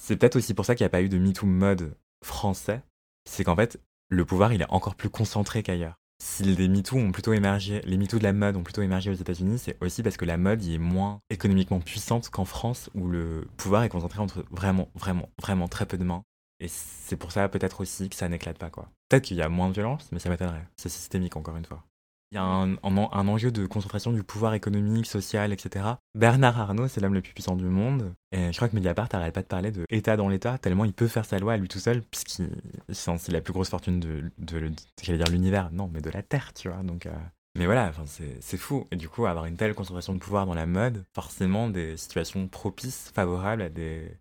C'est peut-être aussi pour ça qu'il n'y a pas eu de MeToo mode français. C'est qu'en fait, le pouvoir, il est encore plus concentré qu'ailleurs. Si les MeToo ont plutôt émergé, les MeToo de la mode ont plutôt émergé aux États-Unis, c'est aussi parce que la mode y est moins économiquement puissante qu'en France, où le pouvoir est concentré entre vraiment, vraiment, vraiment très peu de mains. Et c'est pour ça peut-être aussi que ça n'éclate pas, quoi. Peut-être qu'il y a moins de violence, mais ça m'étonnerait. C'est systémique, encore une fois. Il y a un, un, enjeu de concentration du pouvoir économique, social, etc. Bernard Arnault, c'est l'homme le plus puissant du monde. Et je crois que Mediapart n'arrête pas de parler de État dans l'État, tellement il peut faire sa loi à lui tout seul, puisqu'il c'est la plus grosse fortune de, de, dire l'univers, non, mais de la Terre, tu vois. Donc, euh, Mais voilà, c'est fou. Et du coup, avoir une telle concentration de pouvoir dans la mode, forcément des situations propices, favorables à des,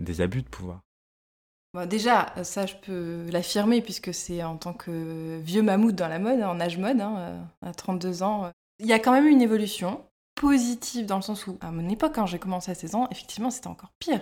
des abus de pouvoir déjà, ça je peux l'affirmer puisque c'est en tant que vieux mammouth dans la mode, en âge mode, hein, euh, à 32 ans. Euh, il y a quand même une évolution positive dans le sens où, à mon époque, quand j'ai commencé à 16 ans, effectivement c'était encore pire.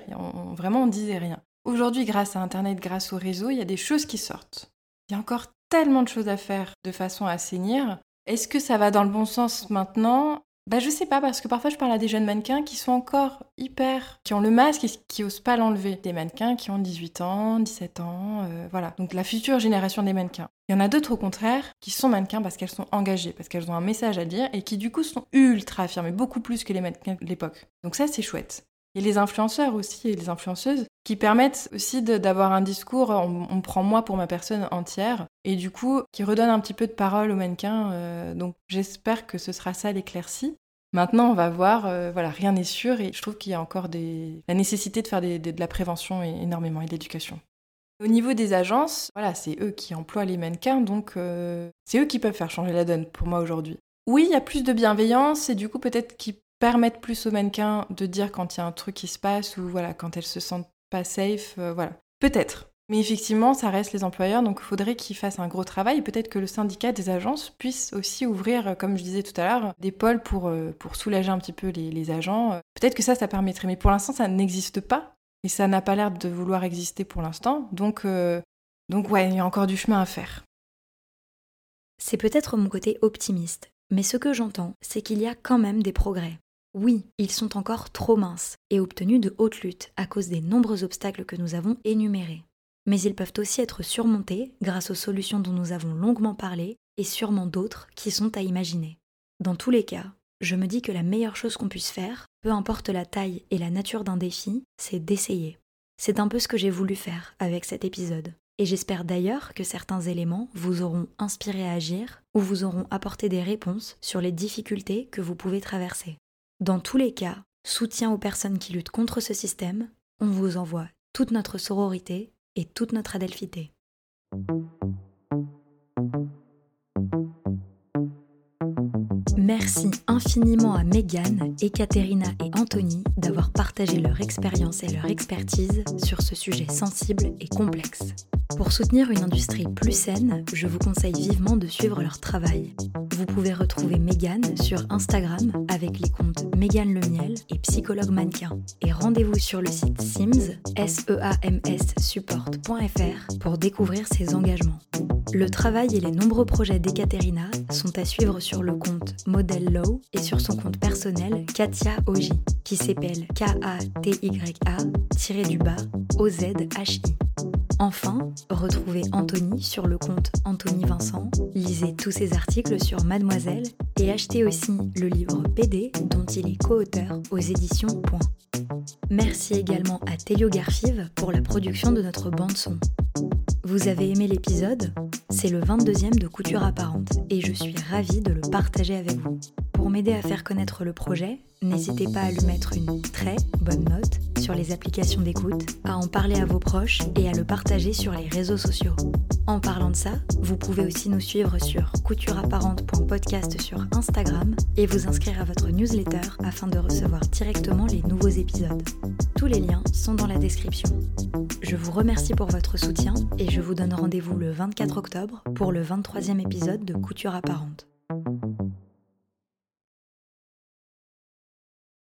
vraiment, on disait rien. Aujourd'hui, grâce à Internet, grâce au réseau, il y a des choses qui sortent. Il y a encore tellement de choses à faire de façon à assainir. Est-ce que ça va dans le bon sens maintenant? Bah je sais pas parce que parfois je parle à des jeunes mannequins qui sont encore hyper qui ont le masque et qui osent pas l'enlever. Des mannequins qui ont 18 ans, 17 ans, euh, voilà. Donc la future génération des mannequins. Il y en a d'autres au contraire qui sont mannequins parce qu'elles sont engagées, parce qu'elles ont un message à dire et qui du coup sont ultra affirmées, beaucoup plus que les mannequins de l'époque. Donc ça c'est chouette. Et les influenceurs aussi et les influenceuses qui permettent aussi d'avoir un discours, on, prend moi pour ma personne entière, et du coup qui redonne un petit peu de parole aux mannequins. Euh, donc j'espère que ce sera ça l'éclaircie. Maintenant, on va voir, euh, voilà, rien n'est sûr, et je trouve qu'il y a encore des... la nécessité de faire de la prévention énormément et de l'éducation. Au niveau des agences, voilà, c'est eux qui emploient les mannequins, donc euh, c'est eux qui peuvent faire changer la donne pour moi aujourd'hui. Oui, il y a plus de bienveillance et du coup peut-être qu'ils permettre plus aux mannequins de dire quand il y a un truc qui se passe ou voilà, quand elles se sentent pas safe, euh, voilà. Peut-être. Mais effectivement, ça reste les employeurs, donc il faudrait qu'ils fassent un gros travail. Peut-être que le syndicat des agences puisse aussi ouvrir, euh, comme je disais tout à l'heure, des pôles pour, euh, soulager un petit peu les, agents. Peut-être que ça, ça permettrait. Mais pour l'instant, ça n'existe pas. Et ça n'a pas l'air de vouloir exister pour l'instant. Donc, donc ouais, il y a encore du chemin à faire. C'est peut-être mon côté optimiste. Mais ce que j'entends, c'est qu'il y a quand même des progrès. Oui, ils sont encore trop minces et obtenus de haute lutte à cause des nombreux obstacles que nous avons énumérés. Mais ils peuvent aussi être surmontés grâce aux solutions dont nous avons longuement parlé et sûrement d'autres qui sont à imaginer. Dans tous les cas, je me dis que la meilleure chose qu'on puisse faire, peu importe la taille et la nature d'un défi, c'est d'essayer. C'est un peu ce que j'ai voulu faire avec cet épisode. Et j'espère d'ailleurs que certains éléments vous auront inspiré à agir ou vous auront apporté des réponses sur les difficultés que vous pouvez traverser. Dans tous les cas, soutien aux personnes qui luttent contre ce système, on vous envoie toute notre sororité et toute notre adelphité. Merci infiniment à Megan, Ekaterina et Anthony d'avoir partagé leur expérience et leur expertise sur ce sujet sensible et complexe. Pour soutenir une industrie plus saine, je vous conseille vivement de suivre leur travail. Vous pouvez retrouver Megan sur Instagram avec les comptes Megan Le Miel et Psychologue Mannequin. Et rendez-vous sur le site Sims, e support.fr pour découvrir ses engagements. Le travail et les nombreux projets d'Ekaterina sont à suivre sur le compte Model Low et sur son compte personnel Katia Oji, qui s'appelle K-A-T-Y-A-du-bas O-Z-H-I. Enfin, retrouvez Anthony sur le compte Anthony Vincent, lisez tous ses articles sur Mademoiselle et achetez aussi le livre PD dont il est co-auteur aux éditions Point. Merci également à Telio Garfive pour la production de notre bande son. Vous avez aimé l'épisode? C'est le 22e de Couture Apparente et je suis ravie de le partager avec vous. Pour m'aider à faire connaître le projet, n'hésitez pas à lui mettre une très bonne note sur les applications d'écoute, à en parler à vos proches et à le partager sur les réseaux sociaux. En parlant de ça, vous pouvez aussi nous suivre sur coutureapparente.podcast sur Instagram et vous inscrire à votre newsletter afin de recevoir directement les nouveaux épisodes. Tous les liens sont dans la description. Je vous remercie pour votre soutien et je vous donne rendez-vous le 24 octobre pour le 23e épisode de Couture apparente.